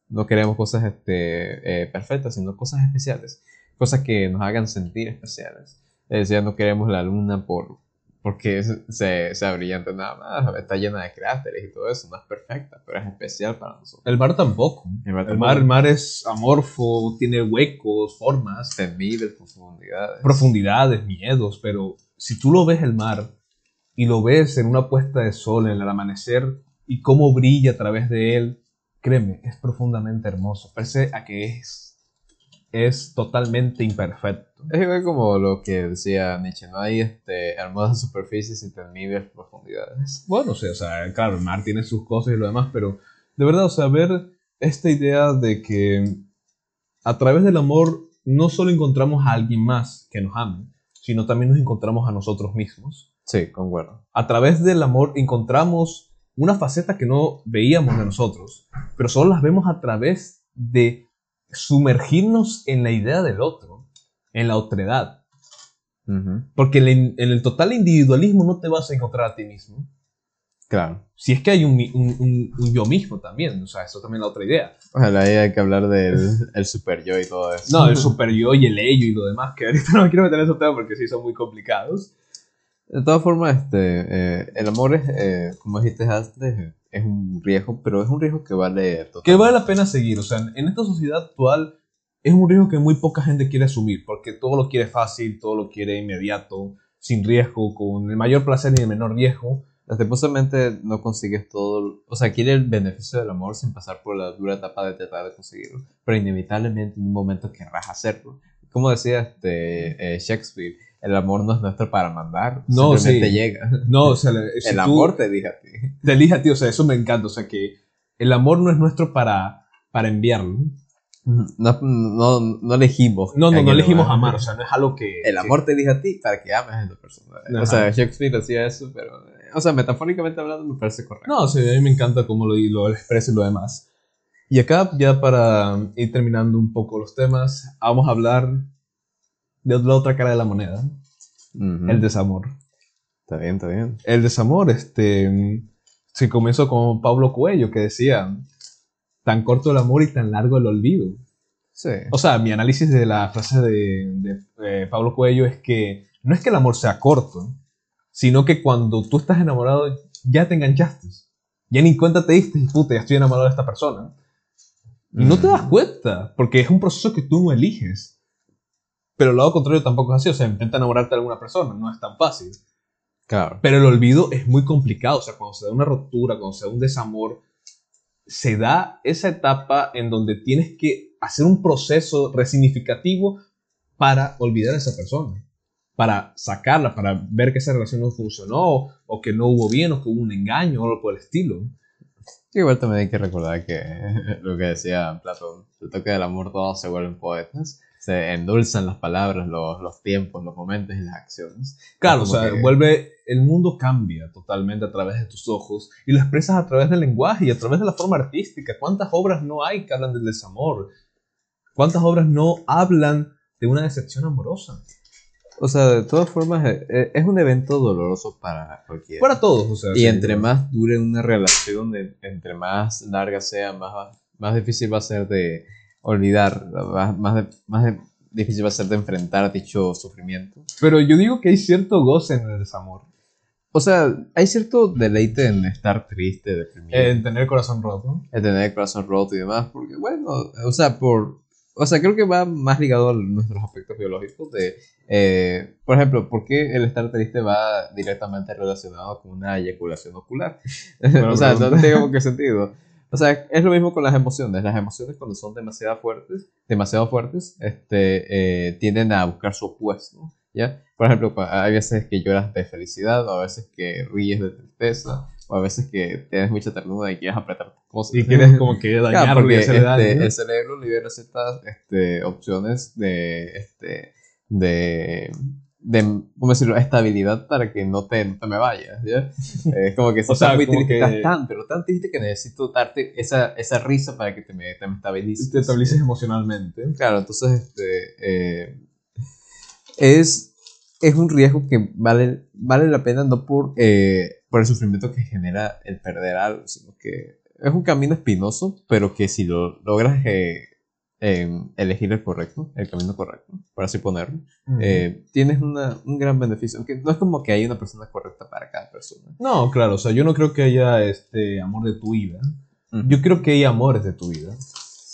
No queremos cosas este, eh, perfectas, sino cosas especiales. Cosas que nos hagan sentir especiales. Es decir, no queremos la luna por, porque se, sea brillante nada más. Está llena de cráteres y todo eso. No es perfecta, pero es especial para nosotros. El mar tampoco. El mar El mar, el mar es amorfo, tiene huecos, formas, Temibles profundidades. profundidades, miedos, pero si tú lo ves el mar y lo ves en una puesta de sol, en el amanecer, y cómo brilla a través de él, créeme, es profundamente hermoso. Parece a que es, es totalmente imperfecto. Es igual como lo que decía Nietzsche, no hay este, hermosas superficies y temibles profundidades. Bueno, o sea, o sea, claro, el mar tiene sus cosas y lo demás, pero de verdad, o sea, ver esta idea de que a través del amor no solo encontramos a alguien más que nos ame, sino también nos encontramos a nosotros mismos. Sí, concuerdo. A través del amor encontramos una faceta que no veíamos de nosotros, pero solo las vemos a través de sumergirnos en la idea del otro, en la otredad. Ujú. Porque en en el total individualismo no te vas a encontrar a ti mismo. Claro. si es que hay un, un- un- un yo mismo también, o sea, eso también es la otra idea. Ojalá hay que hablar del el super yo y todo eso. No, el super yo y el ello y lo demás, que ahorita no me quiero meter en esos temas porque sí son muy complicados. De todas formas, este, eh, el amor es, eh, como dijiste antes, es un riesgo, pero es un riesgo que vale Que totalmente. vale la pena seguir, o sea, en esta sociedad actual es un riesgo que muy poca gente quiere asumir, porque todo lo quiere fácil, todo lo quiere inmediato, sin riesgo, con el mayor placer y el menor riesgo. Lastimosamente no consigues todo, o sea, quiere el beneficio del amor sin pasar por la dura etapa de tratar de conseguirlo, pero inevitablemente en un momento querrás hacerlo. Como decía este, eh, Shakespeare, el amor no es nuestro para mandar, No, simplemente sí. llega. No, o sea, si el amor te diga a ti. te elige a ti, o sea, eso me encanta, o sea, que el amor no es nuestro para, para enviarlo. No, no, no elegimos. No, no, no elegimos amar. amar, o sea, no es algo que... El amor te elige a ti para que ames a esa persona. Ajá. O sea, Shakespeare hacía eso, pero. O sea, metafóricamente hablando, me parece correcto. No, sí, a mí me encanta cómo lo, lo expresa y lo demás. Y acá, ya para ir terminando un poco los temas, vamos a hablar de la otra cara de la moneda, el desamor. Está bien, está bien. El desamor, este, se comenzó con Pablo Cuello, que decía, tan corto el amor y tan largo el olvido. Sí. O sea, mi análisis de la frase de, de, eh, Pablo Cuello es que no es que el amor sea corto, sino que cuando tú estás enamorado ya te enganchaste. Ya ni cuenta te diste puta, ya estoy enamorado de esta persona. Y no te das cuenta, porque es un proceso que tú no eliges. Pero el lado contrario tampoco es así, o sea, intenta enamorarte de alguna persona, no es tan fácil. Claro. Pero el olvido es muy complicado, o sea, cuando se da una ruptura, cuando se da un desamor, se da esa etapa en donde tienes que hacer un proceso resignificativo para olvidar a esa persona. Para sacarla, para ver que esa relación no funcionó, o que no hubo bien, o que hubo un engaño, o algo por el estilo. Igual también hay que recordar que lo que decía Platón, el toque del amor todos se vuelven poetas, se endulzan las palabras, los, los tiempos, los momentos y las acciones. Claro, o sea, vuelve, el mundo cambia totalmente a través de tus ojos y lo expresas a través del lenguaje y a través de la forma artística. ¿Cuántas obras no hay que hablan del desamor? ¿Cuántas obras no hablan de una decepción amorosa? O sea, de todas formas, eh, eh, es un evento doloroso para cualquiera. Para todos, o sea. Y entre más dure una relación, entre más larga sea, más, más difícil va a ser de olvidar, más, más, difícil va a ser de enfrentar dicho sufrimiento. Pero yo digo que hay cierto goce en el desamor. O sea, hay cierto deleite en estar triste, deprimido. En tener el corazón roto. En tener el corazón roto y demás, porque bueno, o sea, por... O sea, creo que va más ligado a nuestros aspectos biológicos de eh, por ejemplo, ¿por qué el estar triste va directamente relacionado con una eyaculación ocular? o sea, no tiene qué sentido. O sea, es lo mismo con las emociones. Las emociones cuando son demasiado fuertes, demasiado fuertes, este, eh, tienden a buscar su opuesto. ¿ya? Por ejemplo, hay veces que lloras de felicidad, o a veces que ríes de tristeza, o a veces que tienes mucha ternura y quieres apretar cosas. Y quieres como que dañar porque este, el cerebro libera ciertas este, opciones de... Este, de, de ¿cómo decirlo?, estabilidad para que no te, me vayas, ¿ya? Es como que si estás muy triste, estás tan, pero tan triste que necesito darte esa, esa risa para que te me, te me estabilices. Te estabilices emocionalmente. Claro, entonces, este, eh, es, es un riesgo que vale, vale la pena no por, eh, por el sufrimiento que genera el perder algo, sino que es un camino espinoso, pero que si lo logras eh, elegir el correcto, el camino correcto, por así ponerlo, eh, tienes una, un gran beneficio. Aunque no es como que hay una persona correcta para cada persona. No, claro, o sea, yo no creo que haya este amor de tu vida. Yo creo que hay amores de tu vida.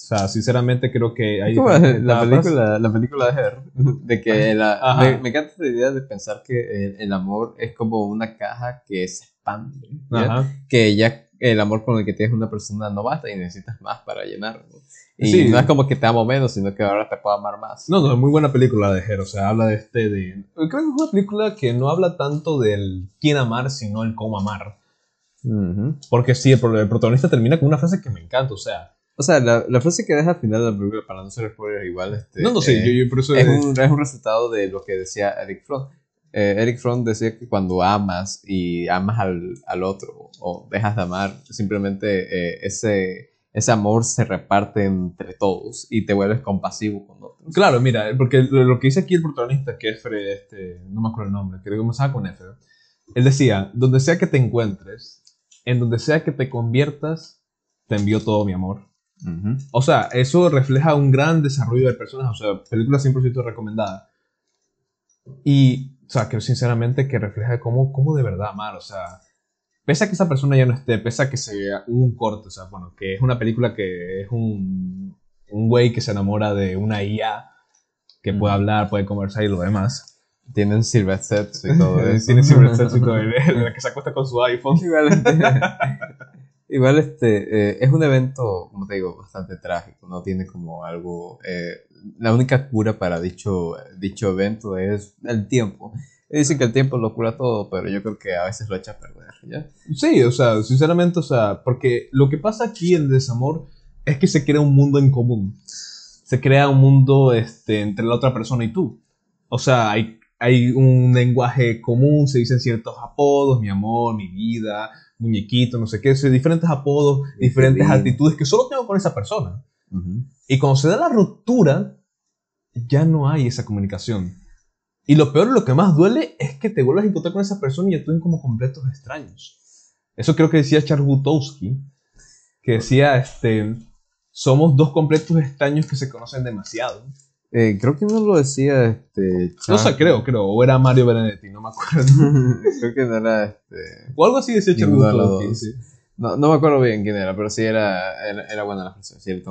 O sea, sinceramente creo que hay... la, película, la película de Her, de que la, me, encanta esa idea de pensar que el, amor es como una caja que se expande, que ya el amor con el que tienes una persona no basta y necesitas más para llenarlo. Y no es como que te amo menos, sino que ahora te puedo amar más. No, no, es muy buena película de Her, o sea, habla de este, de... Creo que es una película que no habla tanto del quién amar, sino el cómo amar. Porque sí, el, protagonista termina con una frase que me encanta, o sea... O sea, la, la frase que deja al final de la película, para no ser spoiler igual, este, no, no, sí, yo, yo por eso es, un, es un resultado de lo que decía Eric Fromm. Eh, Eric Fromm decía que cuando amas y amas al, al otro o dejas de amar, simplemente eh, ese ese amor se reparte entre todos y te vuelves compasivo con otros. Claro, mira, porque lo, que dice aquí el protagonista, que es Fred, este, no me acuerdo el nombre, creo que comenzaba con F, él decía, donde sea que te encuentres, en donde sea que te conviertas, te envío todo mi amor. O sea, eso refleja un gran desarrollo de personas, o sea, película 100% recomendada. Y, o sea, creo sinceramente que refleja cómo, cómo de verdad amar, o sea, pese a que esa persona ya no esté, pese a que sea un corte, o sea, bueno, que es una película que es un, un güey que se enamora de una IA que puede hablar, puede conversar y lo demás. Tienen silver sets y todo eso. Tienen silver sets y todo, la que se acuesta con su iPhone. Igual, este, eh, es un evento, como te digo, bastante trágico, no tiene como algo... Eh, la única cura para dicho, dicho evento es el tiempo. Dicen que el tiempo lo cura todo, pero yo creo que a veces lo echa a perder, ¿ya? Sí, o sea, sinceramente, o sea, porque lo que pasa aquí en Desamor es que se crea un mundo en común. Se crea un mundo este, entre la otra persona y tú. O sea, hay, hay un lenguaje común, se dicen ciertos apodos, mi amor, mi vida, muñequito, no sé qué, diferentes apodos, diferentes actitudes que solo tengo con esa persona. Y cuando se da la ruptura, ya no hay esa comunicación. Y lo peor, lo que más duele es que te vuelvas a encontrar con esa persona y actúen como completos extraños. Eso creo que decía Charles Butowski, que decía, este, somos dos completos extraños que se conocen demasiado. Eh, creo que no lo decía, este... No sé, creo, creo, o era Mario Benedetti, no me acuerdo. creo que no era, este... O algo así decía Butowski, sí. No, no me acuerdo bien quién era, pero sí era, era, buena la frase, sí,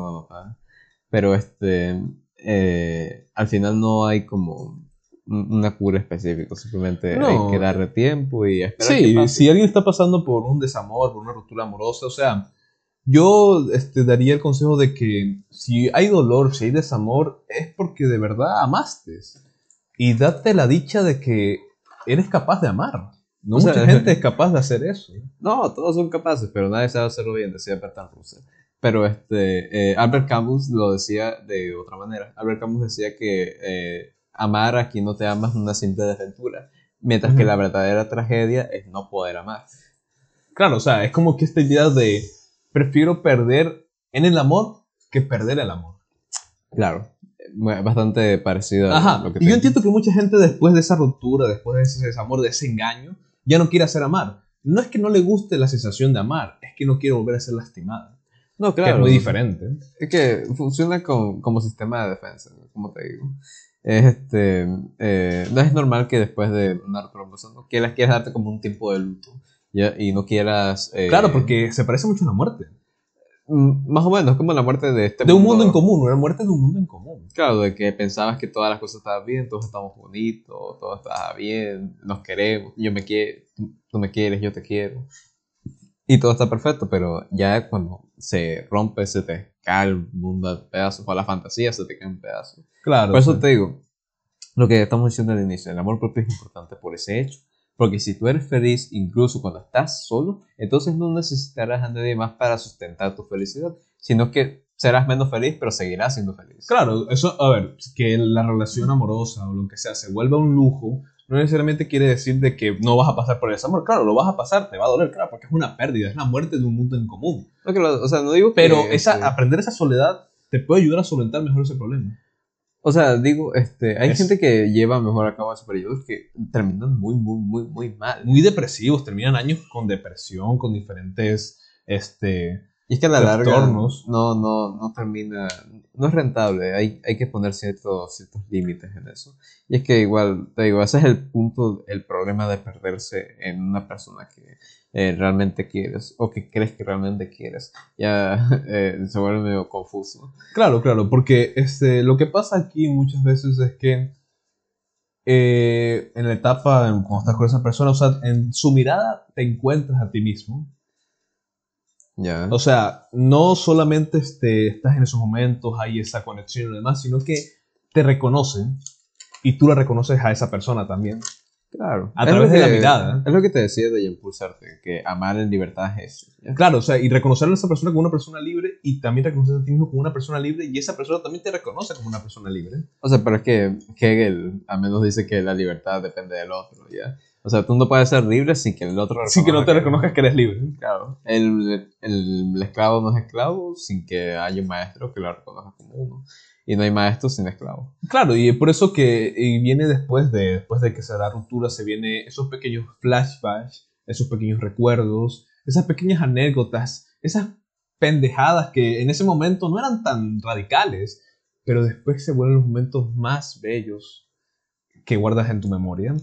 Pero este, eh, al final no hay como una cura específica, simplemente hay que darle tiempo y esperar. Sí, si alguien está pasando por un desamor, por una ruptura amorosa, o sea, yo este, daría el consejo de que si hay dolor, si hay desamor, es porque de verdad amaste. y date la dicha de que eres capaz de amar. No O sea, mucha gente es capaz de hacer eso. No, todos son capaces, pero nadie sabe hacerlo bien, decía Bertrand Russell. Pero este, eh, Albert Camus lo decía de otra manera. Albert Camus decía que eh, amar a quien no te ama es una simple desventura, mientras que la verdadera tragedia es no poder amar. Claro, o sea, es como que esta idea de prefiero perder en el amor que perder el amor. Claro, bastante parecido a Ajá, lo que y yo entiendo que mucha gente después de esa ruptura, después de ese desamor, de ese engaño, ya no quiere hacer amar. No es que no le guste la sensación de amar, es que no quiere volver a ser lastimada. No, que claro. es muy diferente. Es que funciona con- como sistema de defensa, como te digo. Es este, eh, no es normal que después de una ruptura no quieras, quieras darte como un tiempo de luto ¿ya? y no quieras... eh, Claro, porque se parece mucho a la muerte. mm, Más o menos, es como la muerte de este De un mundo en común, una muerte de un mundo en común. Claro, de que pensabas que todas las cosas estaban bien, todos estamos bonitos, todo estaba bien, nos queremos, yo me quiero, tú, tú me quieres, yo te quiero. Y todo está perfecto, pero ya cuando se rompe, se te cae el mundo a pedazos, o la fantasía se te cae en pedazos. Claro. Por eso sí. te digo, lo que estamos diciendo al inicio, el amor propio es importante por ese hecho. Porque si tú eres feliz incluso cuando estás solo, entonces no necesitarás a nadie más para sustentar tu felicidad, sino que serás menos feliz, pero seguirás siendo feliz. Claro, eso, a ver, que la relación amorosa o lo que sea se vuelva un lujo, no necesariamente quiere decir de que no vas a pasar por ese amor. Claro, lo vas a pasar, te va a doler, claro, porque es una pérdida, es la muerte de un mundo en común. No, que lo- o sea, no digo que, Pero esa, este, aprender esa soledad te puede ayudar a solventar mejor ese problema. O sea, digo, este, hay Es- gente que lleva mejor a cabo esos periodos que terminan muy, muy, muy, muy mal. Muy depresivos, terminan años con depresión, con diferentes, este... Y es que a la larga no, no, no termina, no es rentable, hay, hay que poner ciertos, ciertos límites en eso. Y es que igual, te digo, ese es el punto, el problema de perderse en una persona que eh, realmente quieres o que crees que realmente quieres. Ya eh, se vuelve medio confuso. Claro, claro, porque este, lo que pasa aquí muchas veces es que eh, en la etapa, cuando estás con esa persona, o sea, en su mirada te encuentras a ti mismo. Ya. O sea, no solamente este, estás en esos momentos, hay esa conexión y demás, sino que te reconocen y tú la reconoces a esa persona también. Claro. A Es través de la mirada. Es lo que te decía de impulsarte, que amar en libertad es eso. ¿ya? Claro, o sea, y reconocer a esa persona como una persona libre y también reconocer a ti mismo como una persona libre y esa persona también te reconoce como una persona libre. O sea, pero es que Hegel al menos dice que la libertad depende del otro, ¿ya? O sea, tú no puedes ser libre sin que el otro Sin que no te reconozca reconozcas que eres libre. Claro. El, el, el esclavo no es esclavo sin que haya un maestro que lo reconozca como uno. Y no hay maestro sin esclavo. Claro, y por eso que y viene después de, después de que se da la ruptura, se viene esos pequeños flashbacks, esos pequeños recuerdos, esas pequeñas anécdotas, esas pendejadas que en ese momento no eran tan radicales, pero después se vuelven los momentos más bellos que guardas en tu memoria.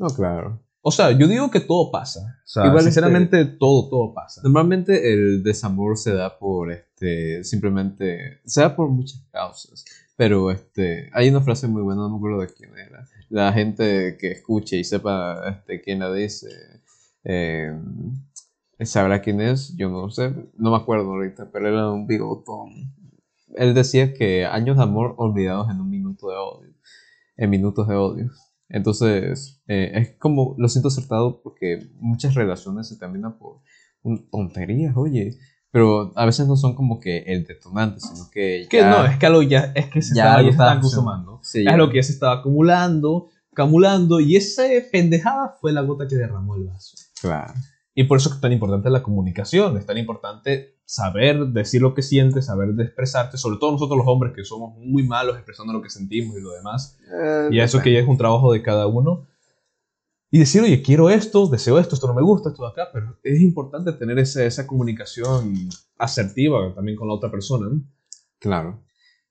No, claro. O sea, yo digo que todo pasa. O sea, Igual, sinceramente todo, todo pasa. Normalmente el desamor se da por este. Simplemente. Se da por muchas causas. Pero este. Hay una frase muy buena, no me acuerdo de quién era. La gente que escuche y sepa este, quién la dice. eh, sabrá quién es. Yo no sé. No me acuerdo ahorita, pero era un bigotón. Él decía que años de amor olvidados en un minuto de odio. En minutos de odio. Entonces, eh, es como, lo siento acertado porque muchas relaciones se terminan por un- tonterías, oye. Pero a veces no son como que el detonante, sino que. Que no, es que algo ya, es que se Ya estaba, ya estaba consumando. Sí, es lo que ya se estaba acumulando, acumulando, y esa pendejada fue la gota que derramó el vaso. Claro. Y por eso es tan importante la comunicación, es tan importante saber decir lo que sientes, saber de expresarte, sobre todo nosotros los hombres que somos muy malos expresando lo que sentimos y lo demás. Y eso que ya es un trabajo de cada uno. Y decir, oye, quiero esto, deseo esto, esto no me gusta, esto de acá, pero es importante tener esa, esa comunicación asertiva también con la otra persona. ¿no? Claro.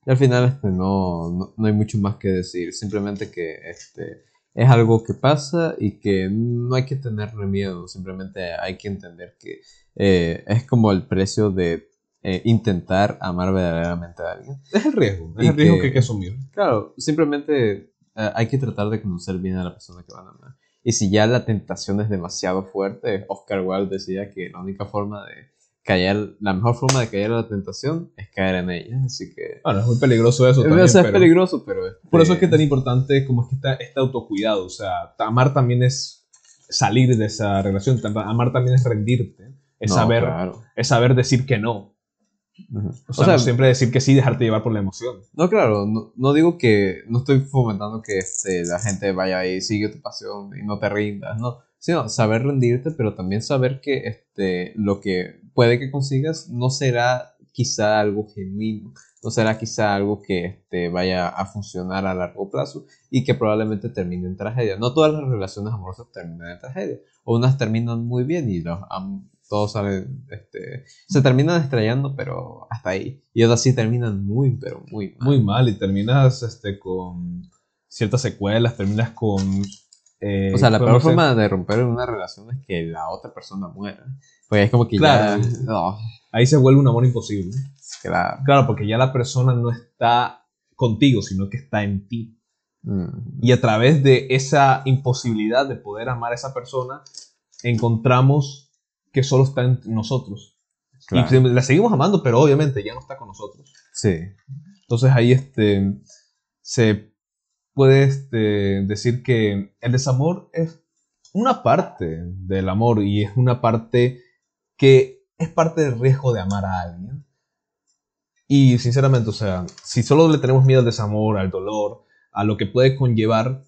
Y al final este, no, no, no hay mucho más que decir. Simplemente que este, es algo que pasa y que no hay que tenerle miedo. Simplemente hay que entender que eh, es como el precio de eh, intentar amar verdaderamente a alguien. Es el riesgo, es Y el riesgo que- que hay que asumir. Claro, simplemente eh, hay que tratar de conocer bien a la persona que van a amar. Y si ya la tentación es demasiado fuerte, Oscar Wilde decía que la única forma de caer, la mejor forma de caer a la tentación es caer en ella, así que... Bueno, es muy peligroso eso también, o sea, es pero- peligroso, pero... Por eso es este, que es tan importante como es que está este autocuidado. O sea, amar también es salir de esa relación. Amar también es rendirte. Es, no, saber, claro. es saber decir que no. Ujú. O sea, no siempre decir que sí dejarte llevar por la emoción. No, claro, no, no digo que, no estoy fomentando que este, la gente vaya ahí, sigue tu pasión y no te rindas, no, sino saber rendirte, pero también saber que este, lo que puede que consigas no será quizá algo genuino, no será quizá algo que este, vaya a funcionar a largo plazo y que probablemente termine en tragedia. No todas las relaciones amorosas terminan en tragedia, o unas terminan muy bien y los, todos salen, este, se terminan estrellando, pero hasta ahí. Y otras sí terminan muy, pero muy mal. Muy mal y terminas este, con ciertas secuelas, terminas con... eh, O sea, la ¿cómo peor forma de romper una relación es que la otra persona muera. Porque es como que Claro. ya. No, Ahí se vuelve un amor imposible. claro. Claro, porque ya la persona no está contigo, sino que está en ti. Mm, Y a través de esa imposibilidad de poder amar a esa persona, encontramos que solo está en nosotros. claro. Y la seguimos amando, pero obviamente ya no está con nosotros. Sí. Entonces ahí este, se puede este, decir que el desamor es una parte del amor y es una parte que es parte del riesgo de amar a alguien. Y sinceramente, o sea, si solo le tenemos miedo al desamor, al dolor, a lo que puede conllevar,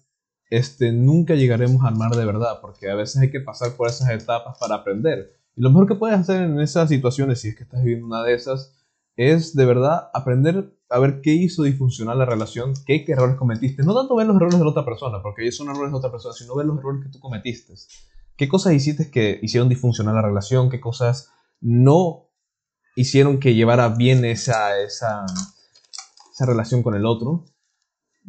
este, nunca llegaremos a amar de verdad, porque a veces hay que pasar por esas etapas para aprender. Y lo mejor que puedes hacer en esas situaciones, si es que estás viviendo una de esas, es de verdad aprender a ver qué hizo disfuncionar la relación, qué errores cometiste. No tanto ver los errores de la otra persona, porque ellos son errores de otra persona, sino ver los errores que tú cometiste. ¿Qué cosas hiciste que hicieron disfuncionar la relación? ¿Qué cosas no hicieron que llevara bien esa, esa, esa relación con el otro?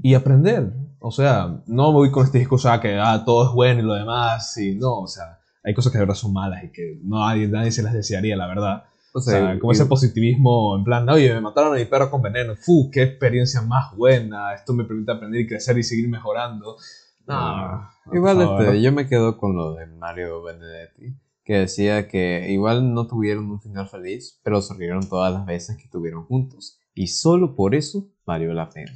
Y aprender. O sea, no me voy con este discurso ah, que ah, todo es bueno y lo demás. Y no, o sea, hay cosas que de verdad son malas y que no, nadie, nadie se las desearía, la verdad. O sea, como ese positivismo en plan, oye, me mataron a mi perro con veneno. Fu, qué experiencia más buena. Esto me permite aprender y crecer y seguir mejorando. No, por Igual favor. este, yo me quedo con lo de Mario Benedetti, que decía que igual no tuvieron un final feliz, pero se rieron todas las veces que estuvieron juntos. Y solo por eso valió la pena.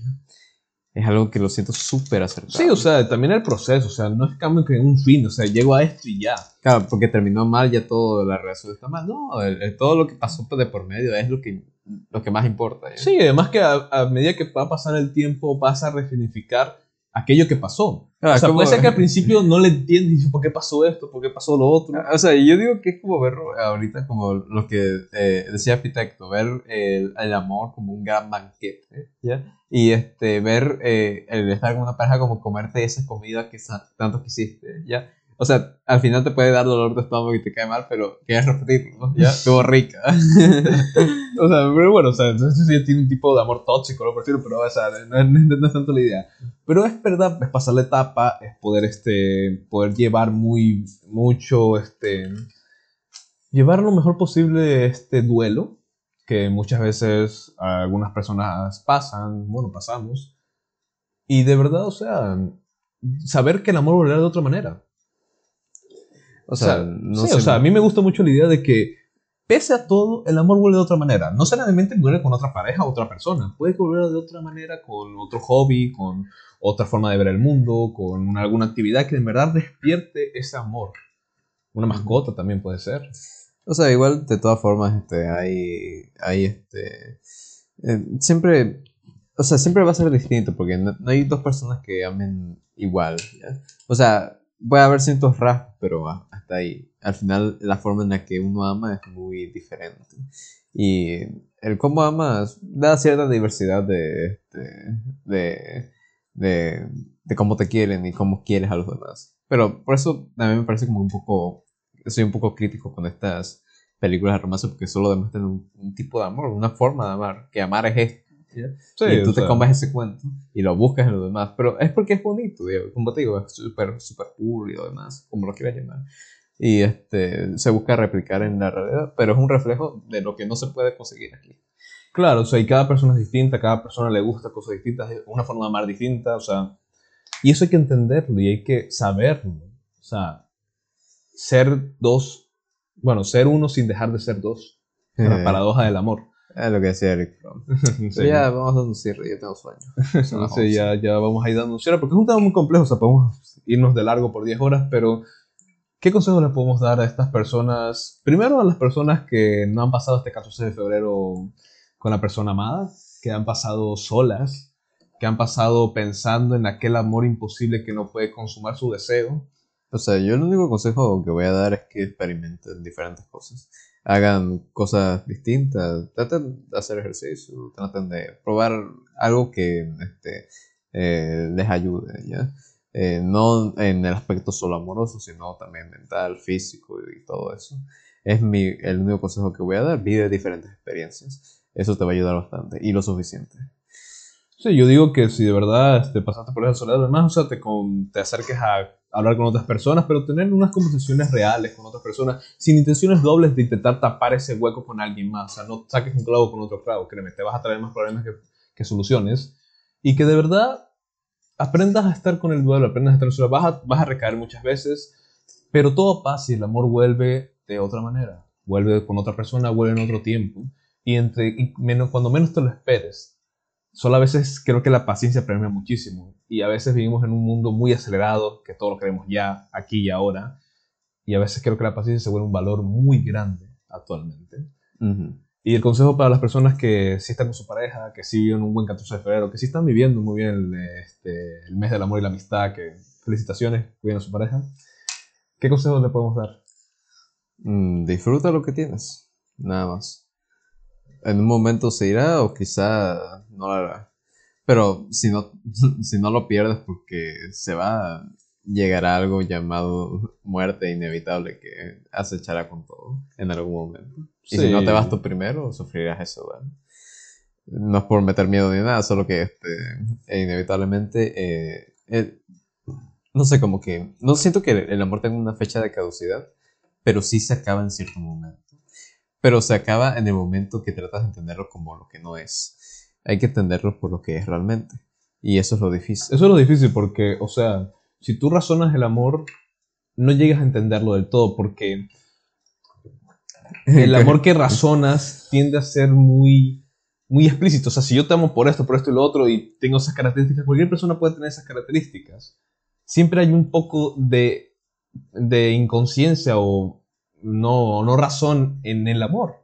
Es algo que lo siento súper acertado. Sí, o sea, también el proceso. O sea, no es cambio que un fin. O sea, llego a esto y ya. Claro, porque terminó mal, ya todo la relación está mal. No, el- el- todo lo que pasó de por medio es lo que, lo que más importa. ¿ya? Sí, además que a, a medida que va a pasar el tiempo, vas a resignificar aquello que pasó. Ah, o sea, puede ser que al principio no le entiendes y dices, ¿por qué pasó esto? ¿Por qué pasó lo otro? O sea, yo digo que es como ver ahorita como lo que eh, decía Arquitecto, ver el, el amor como un gran banquete, ¿ya? Y este, ver eh, el estar con una pareja como comerte esa comida que tanto quisiste, ¿ya? O sea, al final te puede dar dolor de estómago y te cae mal, pero quieres repetirlo, ¿no? ¿ya? Estuvo rica. O sea, pero bueno, o sea, no sé si tiene un tipo de amor tóxico, lo por decirlo, pero o sea, no, no- no es tanto la idea. Pero es verdad, es pasar la etapa, es poder, este, poder llevar muy, mucho, este, llevar lo mejor posible este duelo, que muchas veces algunas personas pasan, bueno, pasamos, y de verdad, o sea, saber que el amor volverá de otra manera. O sea, no sí, sé. o sea, a mí me gusta mucho la idea de que, pese a todo, el amor vuelve de otra manera. No solamente vuelve con otra pareja o otra persona, puede volver de otra manera con otro hobby, con otra forma de ver el mundo, con una- alguna actividad que en verdad despierte ese amor. Una mascota también puede ser. O sea, igual de todas formas, este, hay, hay este, eh, siempre, o sea, siempre va a ser distinto porque no, no hay dos personas que amen igual, ¿ya? O sea, puede haber ciertos rasgos, pero ahí. Al final, la forma en la que uno ama es muy diferente. Y el cómo amas da cierta diversidad de, este, de, de, de cómo te quieren y cómo quieres a los demás. Pero por eso a mí me parece como un poco soy un poco crítico con estas películas de romance porque solo demuestran un, un tipo de amor, una forma de amar, que amar es esto. Sí, y tú te sea, comes ese cuento y lo buscas en lo demás, pero es porque es bonito, digo, como te digo, es súper, súper puro y lo demás, como lo quieras llamar. Y este, se busca replicar en la realidad, pero es un reflejo de lo que no se puede conseguir aquí. Claro, o sea, y cada persona es distinta, cada persona le gusta cosas distintas, una forma de amar distinta, o sea, y eso hay que entenderlo y hay que saberlo. O sea, ser dos, bueno, ser uno sin dejar de ser dos. La paradoja del amor. Es lo que decía Eric Fromm. Ya, vamos dando un cierre, yo tengo sueño. sí, ya, ya vamos a ir dando un cierre, porque es un tema muy complejo, o sea, podemos irnos de largo por 10 horas, pero ¿qué consejos le podemos dar a estas personas? Primero a las personas que no han pasado este 14 de febrero con la persona amada, que han pasado solas, que han pasado pensando en aquel amor imposible que no puede consumar su deseo. O sea, yo el único consejo que voy a dar es que experimenten diferentes cosas. Hagan cosas distintas, traten de hacer ejercicio, traten de probar algo que este, eh, les ayude, ¿ya? Eh, no en el aspecto solo amoroso, sino también mental, físico y todo eso. Es mi, el único consejo que voy a dar. Vive diferentes experiencias. Eso te va a ayudar bastante y lo suficiente. Sí, yo digo que si de verdad te pasaste por esa soledad, además, o sea, te, te acerques a hablar con otras personas, pero tener unas conversaciones reales con otras personas, sin intenciones dobles de intentar tapar ese hueco con alguien más. O sea, no saques un clavo con otro clavo, créeme, te vas a traer más problemas que, que soluciones. Y que de verdad aprendas a estar con el duelo, aprendas a estar sola. Vas a, vas a recaer muchas veces, pero todo pasa y el amor vuelve de otra manera. Vuelve con otra persona, vuelve en otro tiempo. Y, entre, menos, cuando menos te lo esperes, Solo a veces creo que la paciencia premia muchísimo. Y a veces vivimos en un mundo muy acelerado, que todo lo queremos ya, aquí y ahora. Y a veces creo que la paciencia se vuelve un valor muy grande actualmente. Y el consejo para las personas que sí están con su pareja, que sí viven un buen 14 de febrero, que sí están viviendo muy bien el, este, el mes del amor y la amistad, que felicitaciones, cuiden a su pareja. ¿Qué consejos le podemos dar? Mm, disfruta lo que tienes, nada más en un momento se irá o quizá no lo hará. Pero si no, si no lo pierdes porque se va, llegará algo llamado muerte inevitable que acechará con todo en algún momento. Y si no te vas tú primero, sufrirás eso. No es por meter miedo ni nada, solo que este, inevitablemente, eh, no sé, como que, no siento que el amor tenga una fecha de caducidad, pero sí se acaba en cierto momento pero se acaba en el momento que tratas de entenderlo como lo que no es. Hay que entenderlo por lo que es realmente. Y eso es lo difícil. Eso es lo difícil porque, o sea, si tú razonas el amor, no llegas a entenderlo del todo porque el amor que razonas tiende a ser muy, muy explícito. O sea, si yo te amo por esto, por esto y lo otro y tengo esas características, cualquier persona puede tener esas características. Siempre hay un poco de, de inconsciencia o no, no razón en el amor.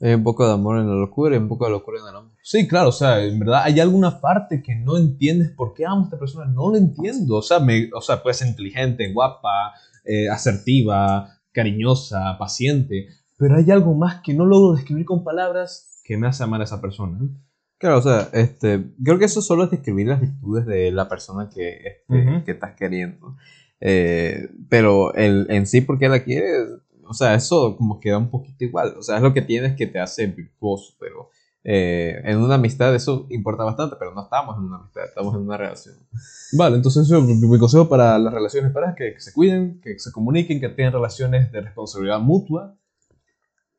Hay un poco de amor en la locura y un poco de locura en el amor. Sí, claro, o sea, en verdad hay alguna parte que no entiendes por qué amo a esta persona, no lo entiendo. O sea, me, o sea puede ser inteligente, guapa, eh, asertiva, cariñosa, paciente, pero hay algo más que no logro describir con palabras que me hace amar a esa persona. Claro, o sea, este, creo que eso solo es describir las virtudes de la persona que, este, que estás queriendo. Eh, pero el, en sí, ¿por qué la quieres? O sea, eso como queda un poquito igual. O sea, es lo que tienes que te hace virtuoso, pero eh, en una amistad eso importa bastante, pero no estamos en una amistad, estamos en una relación. Vale, entonces mi, consejo para las relaciones para es que, que, se cuiden, que se comuniquen, que tengan relaciones de responsabilidad mutua,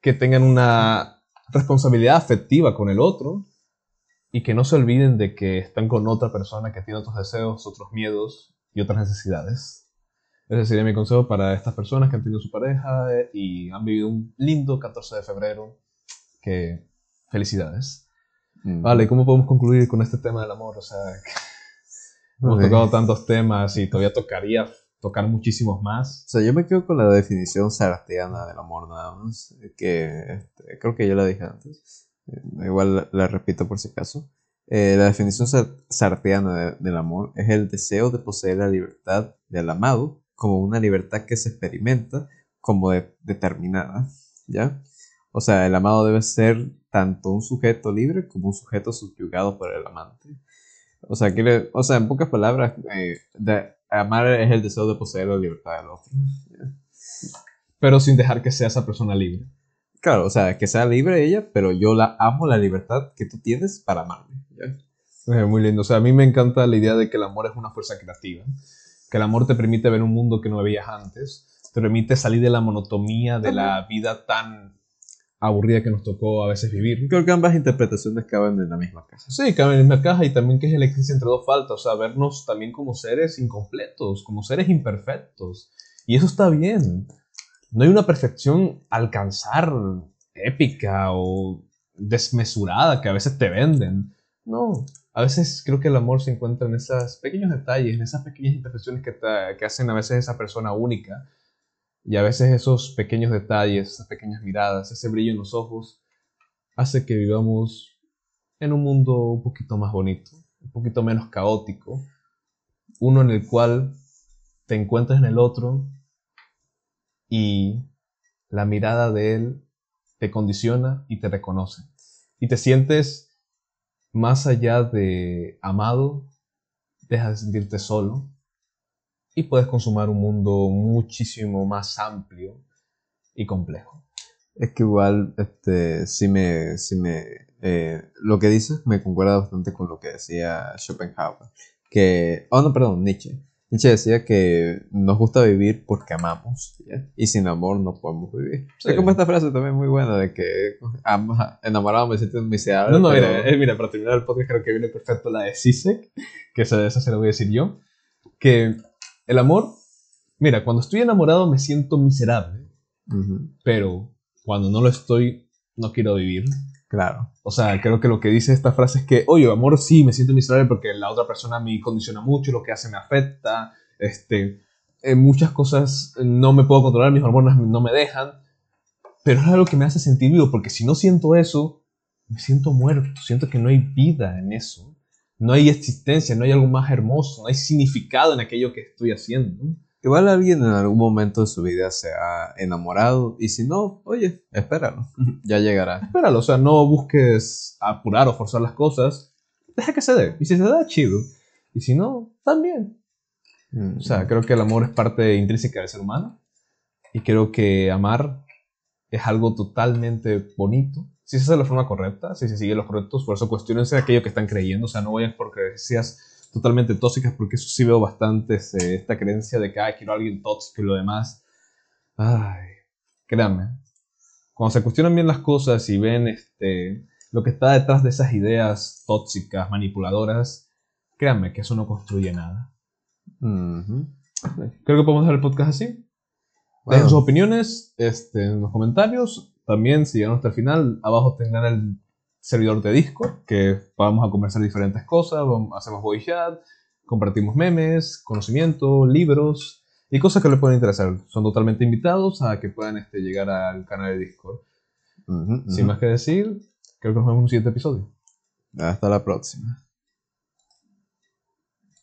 que tengan una responsabilidad afectiva con el otro y que no se olviden de que están con otra persona que tiene otros deseos, otros miedos y otras necesidades. Ese sería mi consejo para estas personas que han tenido su pareja y han vivido un lindo 14 de febrero. Que felicidades. Vale, ¿cómo podemos concluir con este tema del amor? O sea, hemos tocado tantos temas y todavía tocaría tocar muchísimos más. O sea, yo me quedo con la definición sartiana del amor nada más, que este, creo que ya la dije antes. Eh, igual la, repito por si acaso. Eh, la definición sartiana del amor es el deseo de poseer la libertad del amado como una libertad que se experimenta como determinada, ¿ya? O sea, el amado debe ser tanto un sujeto libre como un sujeto subyugado por el amante. O sea, quiere, o sea en pocas palabras, eh, amar es el deseo de poseer la libertad del otro. Pero sin dejar que sea esa persona libre. Claro, o sea, que sea libre ella, pero yo la amo la libertad que tú tienes para amarme. muy lindo. O sea, a mí me encanta la idea de que el amor es una fuerza creativa que el amor te permite ver un mundo que no veías antes, te permite salir de la monotonía de la vida tan aburrida que nos tocó a veces vivir. Creo que ambas interpretaciones caben en la misma caja. Sí, caben en la misma caja y también que es el equilibrio entre dos faltas, o sea, vernos también como seres incompletos, como seres imperfectos. Y eso está bien. No hay una perfección alcanzar épica o desmesurada que a veces te venden. No, a veces creo que el amor se encuentra en esos pequeños detalles, en esas pequeñas imperfecciones que, que hacen a veces esa persona única. Y a veces esos pequeños detalles, esas pequeñas miradas, ese brillo en los ojos, hace que vivamos en un mundo un poquito más bonito, un poquito menos caótico, uno en el cual te encuentras en el otro y la mirada de él te condiciona y te reconoce. Y te sientes más allá de amado, dejas de sentirte solo y puedes consumar un mundo muchísimo más amplio y complejo. Es que igual, este, sí me, sí me, eh, lo que dices me concuerda bastante con lo que decía Schopenhauer, que, oh no, perdón, Nietzsche. Nietzsche decía que nos gusta vivir porque amamos, y sin amor no podemos vivir. Es como esta frase también muy buena de que enamorado me siento miserable. No, no, mira, eh, mira, para terminar el podcast creo que viene perfecto la de Sisek, que esa, esa se la voy a decir yo, que el amor, mira, cuando estoy enamorado me siento miserable, pero cuando no lo estoy, no quiero vivir. Claro. O sea, creo que lo que dice esta frase es que, oye, amor, sí, me siento miserable porque la otra persona me condiciona mucho, lo que hace me afecta, este, en muchas cosas no me puedo controlar, mis hormonas no me dejan, pero es algo que me hace sentir vivo, porque si no siento eso, me siento muerto, siento que no hay vida en eso, no hay existencia, no hay algo más hermoso, no hay significado en aquello que estoy haciendo. Igual alguien en algún momento de su vida se ha enamorado y si no, oye, espéralo, ya llegará. Espéralo, o sea, no busques apurar o forzar las cosas, deja que se dé. Y si se da, chido. Y si no, también. Mm. O sea, creo que el amor es parte intrínseca del ser humano y creo que amar es algo totalmente bonito. Si se hace de la forma correcta, si se sigue los correctos, por eso cuestionense aquello que están creyendo, o sea, no vayan porque seas totalmente tóxicas, porque eso sí veo bastante este, esta creencia de que, ay, quiero a alguien tóxico y lo demás. Ay, créanme, cuando se cuestionan bien las cosas y ven este, lo que está detrás de esas ideas tóxicas, manipuladoras, créanme que eso no construye nada. Creo que podemos dejar el podcast así. Dejen sus opiniones este, en los comentarios. También, si llegan hasta el final, abajo tendrán el servidor de Discord, que vamos a conversar diferentes cosas, hacemos voice chat, compartimos memes, conocimiento, libros y cosas que les pueden interesar. Son totalmente invitados a que puedan este, llegar al canal de Discord. Sin más que decir, creo que nos vemos en un siguiente episodio. Hasta la próxima.